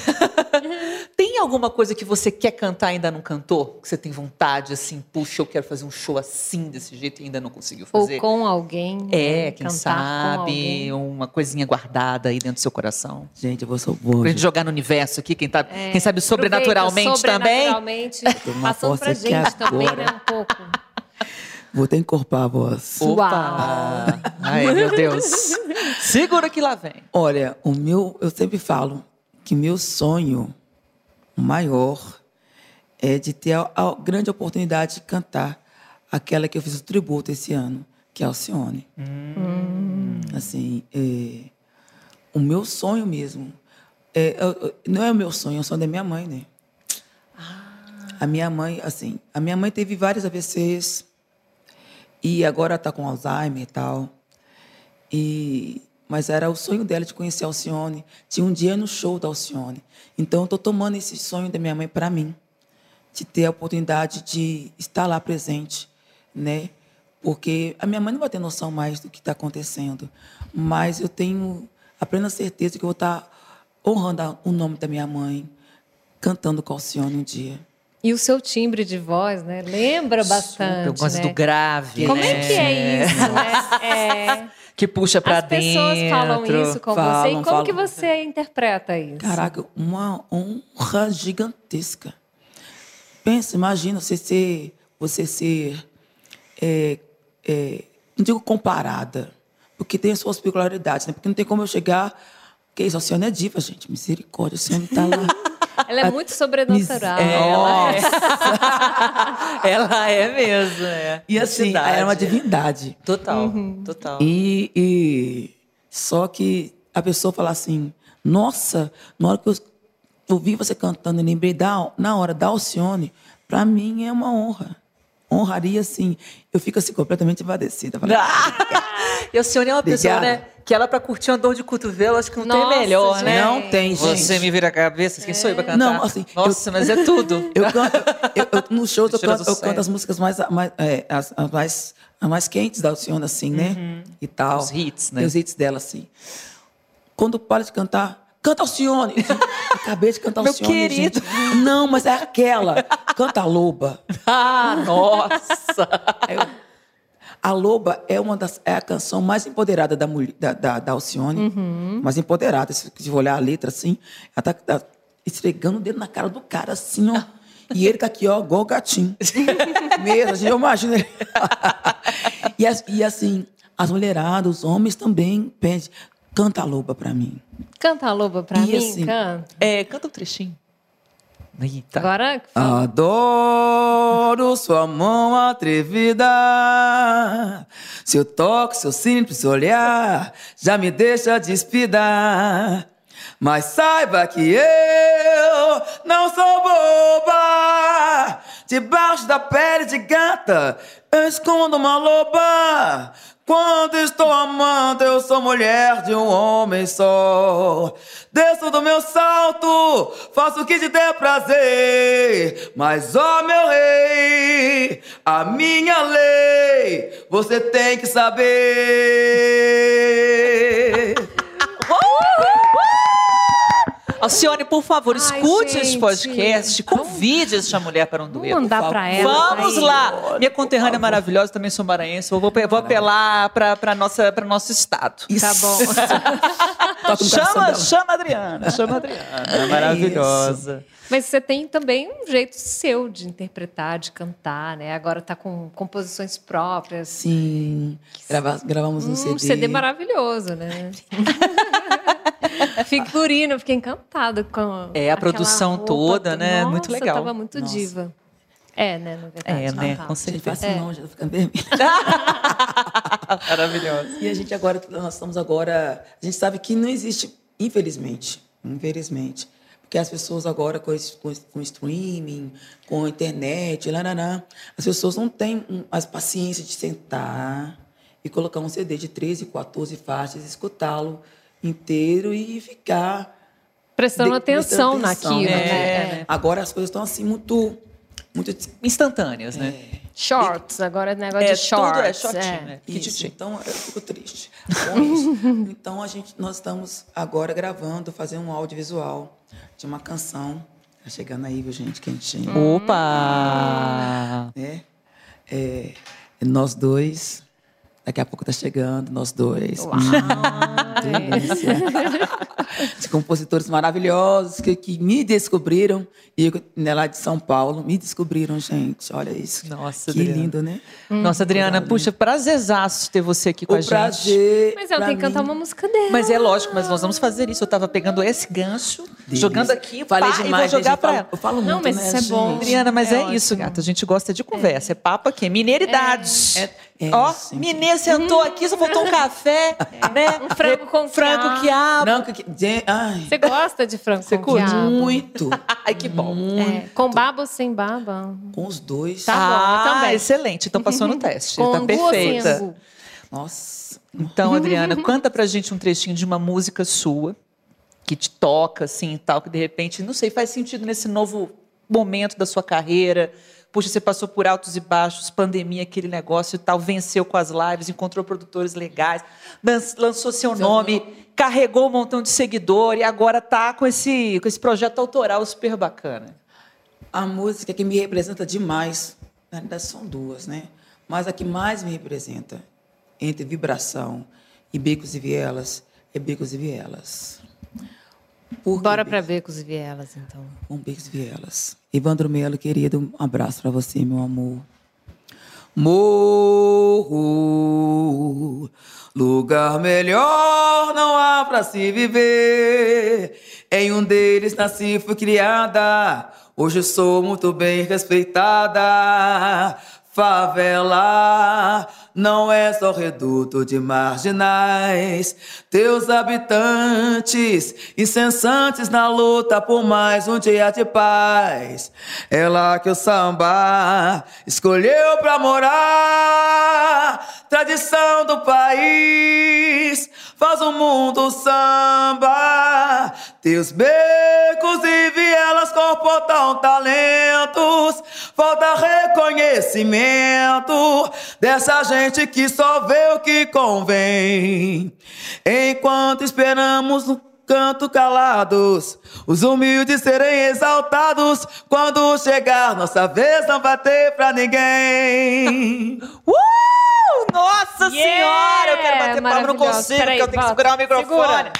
Speaker 3: tem alguma coisa que você quer cantar e ainda não cantou? Que você tem vontade, assim, puxa, eu quero fazer um show assim, desse jeito, e ainda não conseguiu
Speaker 2: Ou
Speaker 3: fazer?
Speaker 2: com alguém.
Speaker 3: É,
Speaker 2: né?
Speaker 3: quem sabe, uma coisinha guardada aí dentro do seu coração.
Speaker 4: Gente, eu vou.
Speaker 3: Pra gente jogar no universo aqui, quem, tá,
Speaker 2: É,
Speaker 3: quem sabe sobrenaturalmente também.
Speaker 2: Sobrenaturalmente,
Speaker 4: uma
Speaker 2: passando pra gente também,
Speaker 4: agora.
Speaker 2: né? Um pouco.
Speaker 4: Vou até encorpar a voz.
Speaker 3: Opa! Ai, meu Deus. Segura que lá vem.
Speaker 4: Olha, o meu, eu sempre falo que meu sonho maior é de ter a, a grande oportunidade de cantar aquela que eu fiz o tributo esse ano, que é Alcione. Hum. Assim, é, o meu sonho mesmo. É, não é o meu sonho, é o sonho da minha mãe, né? A minha mãe, assim, a minha mãe teve vários AVCs e agora está com Alzheimer e tal. E, mas era o sonho dela de conhecer a Alcione. Tinha um dia no show da Alcione. Então, eu estou tomando esse sonho da minha mãe para mim, de ter a oportunidade de estar lá presente, né? Porque a minha mãe não vai ter noção mais do que está acontecendo, mas eu tenho a plena certeza que eu vou estar tá honrando o nome da minha mãe, cantando com a Alcione um dia.
Speaker 2: E o seu timbre de voz, né? Lembra bastante.
Speaker 3: Eu gosto
Speaker 2: né?
Speaker 3: do grave.
Speaker 2: Como
Speaker 3: né?
Speaker 2: é que é isso, né? É...
Speaker 3: Que puxa pra
Speaker 2: As
Speaker 3: dentro.
Speaker 2: pessoas falam isso com
Speaker 4: Falam,
Speaker 2: você. E como
Speaker 4: falam.
Speaker 2: que você interpreta isso?
Speaker 4: Caraca, uma honra gigantesca. Pensa, imagina você ser, você ser, é, é, não digo comparada, porque tem as suas peculiaridades, né? Porque não tem como eu chegar, que isso, a senhora é diva, gente, misericórdia, a senhora tá lá.
Speaker 2: Ela é muito sobrenatural.
Speaker 3: É,
Speaker 2: Ela é-
Speaker 3: Ela é mesmo, é.
Speaker 4: E assim,
Speaker 3: Entidade.
Speaker 4: era uma divindade.
Speaker 3: Total,
Speaker 2: Uhum.
Speaker 3: total.
Speaker 4: E, e só que a pessoa fala assim, nossa, na hora que eu ouvi você cantando e lembrei da, na hora da Alcione, para mim é uma honra. Honraria, assim. Eu fico assim completamente invadecida. Falo,
Speaker 3: E a senhora é uma pessoa, né? Que ela, pra curtir uma dor de cotovelo, acho que não
Speaker 2: Nossa,
Speaker 3: tem melhor, né?
Speaker 2: gente.
Speaker 4: Não tem, gente.
Speaker 3: Você me vira a cabeça, quem sou eu pra cantar?
Speaker 4: Não, assim,
Speaker 3: Nossa, mas é tudo.
Speaker 4: Eu canto, eu, eu, no show eu canto, eu canto as músicas mais, mais, é, as, as mais, as mais quentes da Alcione, assim, né? E tal.
Speaker 3: Os hits, né?
Speaker 4: Os hits dela, assim. Quando para de cantar, canta Alcione. Acabei de cantar
Speaker 3: Meu
Speaker 4: Alcione,
Speaker 3: querido.
Speaker 4: gente. Não, mas é aquela. Canta a Loba.
Speaker 3: Ah, nossa!
Speaker 4: A Loba é uma das é a canção mais empoderada da mulher, da, da, da Alcione, mais empoderada. Se você olhar a letra assim, ela tá, tá esfregando o dedo na cara do cara assim, ó. E ele tá aqui, ó, igual o gatinho. Mesmo, assim, eu imagino. ele. e, e assim, as mulheradas, os homens também pedem, canta a Loba pra mim.
Speaker 2: Canta a loba pra
Speaker 4: E
Speaker 2: mim,
Speaker 4: assim-
Speaker 2: canta.
Speaker 3: É, canta um trechinho. Eita.
Speaker 2: Agora,
Speaker 4: Adoro sua mão atrevida. Seu toque, seu simples olhar já me deixa despida. Mas saiba que eu não sou boba. Debaixo da pele de gata, eu escondo uma loba. Quando estou amando, eu sou mulher de um homem só. Desço do meu salto, faço o que te der prazer. Mas, ó meu rei, a minha lei, você tem que saber.
Speaker 3: Alcione, por favor,
Speaker 2: Ai,
Speaker 3: escute esse
Speaker 2: gente.
Speaker 3: podcast, convide essa mulher para um
Speaker 2: vamos
Speaker 3: dueto.
Speaker 2: mandar
Speaker 4: por
Speaker 2: pra
Speaker 4: favor.
Speaker 2: ela.
Speaker 3: Vamos lá! Minha conterrânea maravilhosa, também sou maranhense. Eu vou, vou apelar para nossa para nosso estado.
Speaker 2: Tá bom.
Speaker 3: Chama, chama a Adriana, chama a Adriana. Maravilhosa.
Speaker 2: Mas você tem também um jeito seu de interpretar, de cantar, né? Agora tá com composições próprias.
Speaker 4: Sim, grava- gravamos um,
Speaker 2: Um
Speaker 4: CD.
Speaker 2: CD maravilhoso, né? Figurino, eu fiquei encantada com
Speaker 3: É, a produção
Speaker 2: roupa,
Speaker 3: toda, né?
Speaker 2: Nossa,
Speaker 3: Muito legal.
Speaker 2: Tava muito
Speaker 4: Nossa.
Speaker 2: diva. É, né? Na verdade.
Speaker 3: É, né?
Speaker 2: Tá.
Speaker 3: Com
Speaker 4: A gente
Speaker 3: certeza.
Speaker 4: assim, não, já tá ficando vermelho.
Speaker 3: Maravilhosa.
Speaker 4: E a gente agora, nós estamos agora. A gente sabe que não existe, infelizmente, infelizmente, porque as pessoas agora com, com, com streaming, com a internet, larará, as pessoas não têm hum, as paciência de sentar e colocar um CD de 13, 14 faixas, escutá-lo inteiro e ficar
Speaker 2: Prestando
Speaker 4: de-
Speaker 2: atenção
Speaker 4: prestando atenção,
Speaker 2: naquilo,
Speaker 4: né?
Speaker 2: né?
Speaker 3: É.
Speaker 4: Agora as coisas estão assim muito, muito
Speaker 3: Instantâneas, né?
Speaker 2: Shorts, agora é negócio
Speaker 3: É,
Speaker 2: de shorts.
Speaker 3: tudo é shortinho, né?
Speaker 4: Então eu fico triste com isso. então a gente, nós estamos agora gravando, fazendo um audiovisual de uma canção. Tá chegando aí, viu, gente? Quentinho.
Speaker 3: Opa!
Speaker 4: Né? É, nós dois. Daqui a pouco tá chegando, nós dois. Hum, delícia. de compositores maravilhosos que, que me descobriram. E eu, né, lá de São Paulo, me descobriram, gente. Olha isso.
Speaker 3: Nossa,
Speaker 4: que
Speaker 3: Adriana.
Speaker 4: lindo, né?
Speaker 3: Nossa, Adriana,
Speaker 4: Obrigada.
Speaker 3: puxa, prazerzaço ter você aqui com
Speaker 4: O
Speaker 3: a gente.
Speaker 4: prazer.
Speaker 2: Mas ela tem que cantar uma música dela.
Speaker 3: Mas é lógico, mas nós vamos fazer isso. Eu tava pegando esse gancho,
Speaker 4: Delícia.
Speaker 3: jogando aqui,
Speaker 4: Falei
Speaker 3: pá,
Speaker 4: demais,
Speaker 3: e vou jogar
Speaker 4: gente,
Speaker 3: pra
Speaker 4: eu
Speaker 3: ela.
Speaker 4: falo- Eu falo
Speaker 2: Não,
Speaker 4: muito,
Speaker 2: mas
Speaker 4: né,
Speaker 2: isso é bom.
Speaker 4: gente?
Speaker 3: Adriana, mas é,
Speaker 2: É
Speaker 3: isso, gata. A gente gosta de conversa. É papo aqui, mineiridades.
Speaker 4: É- é,
Speaker 3: Ó, mineiro sentou aqui, só faltou um café, né?
Speaker 2: Um frango com
Speaker 3: frango
Speaker 2: quiabo.
Speaker 3: quiabo.
Speaker 4: Branca que. Ai,
Speaker 2: Você gosta de frango
Speaker 3: Você
Speaker 2: com
Speaker 3: curte?
Speaker 2: quiabo?
Speaker 4: muito.
Speaker 3: Ai, que bom.
Speaker 2: É, com baba ou sem baba?
Speaker 4: Com os dois.
Speaker 2: Tá bom,
Speaker 3: ah,
Speaker 2: também.
Speaker 3: excelente. Então passou no teste.
Speaker 2: Com
Speaker 3: tá
Speaker 2: angu ou sem
Speaker 3: perfeita.
Speaker 2: angu?
Speaker 4: Nossa.
Speaker 3: Então, Adriana, canta pra gente um trechinho de uma música sua que te toca, assim, e tal, que de repente, não sei, faz sentido nesse novo momento da sua carreira. Puxa, você passou por altos e baixos, pandemia, aquele negócio e tal, venceu com as lives, encontrou produtores legais, lançou seu nome, carregou um montão de seguidor e agora tá com esse, com esse projeto autoral super bacana.
Speaker 4: A música que me representa demais, na verdade são duas, né? Mas a que mais me representa, entre vibração e becos e vielas, é becos e vielas. Por
Speaker 2: Bora pra Becos e Vielas, então.
Speaker 4: Um becos e vielas. Evandro Melo, querido, um abraço para você, meu amor. Morro, lugar melhor não há para se viver. Em um deles nasci, fui criada. Hoje sou muito bem respeitada. Favela não é só reduto de marginais. Teus habitantes incessantes na luta por mais um dia de paz. É lá que o samba escolheu pra morar. Tradição do país faz o mundo samba. Teus becos e vielas comportam talentos. Falta reconhecimento dessa gente que só vê o que convém. Enquanto esperamos no canto calados, os humildes serem exaltados. Quando chegar nossa vez, não vai ter pra ninguém.
Speaker 3: Uh! Nossa
Speaker 2: Yeah!
Speaker 3: Senhora! Eu quero bater palma, não consigo,
Speaker 2: Peraí,
Speaker 3: porque eu tenho que segurar o microfone.
Speaker 2: Segura.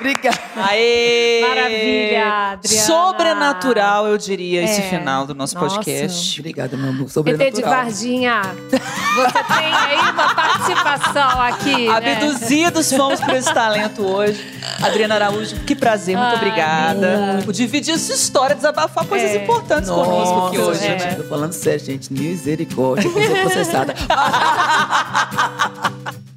Speaker 4: Obrigada.
Speaker 3: Aê!
Speaker 2: Maravilha, Adriana.
Speaker 3: Sobrenatural, eu diria, esse
Speaker 2: É.
Speaker 3: final do nosso
Speaker 2: Nossa.
Speaker 3: podcast.
Speaker 4: Obrigada, meu amor.
Speaker 2: ET de
Speaker 4: Sobrenatural.
Speaker 2: Varginha, você tem aí uma participação aqui, né?
Speaker 3: Abduzidos fomos por esse talento hoje. Adriana Araújo, que prazer, muito
Speaker 2: Ai,
Speaker 3: obrigada. Por dividir sua história, desabafar coisas
Speaker 2: É.
Speaker 3: importantes conosco aqui
Speaker 4: Nossa,
Speaker 3: hoje,
Speaker 4: gente,
Speaker 3: né?
Speaker 4: tô falando sério, gente. Misericórdia, eu vou ser processada.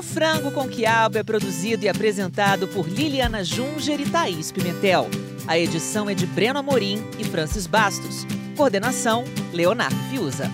Speaker 3: O Frango com Quiabo é produzido e apresentado por Liliana Junger e Thaís Pimentel. A edição é de Breno Amorim e Francis Bastos. Coordenação, Leonardo Fiuza.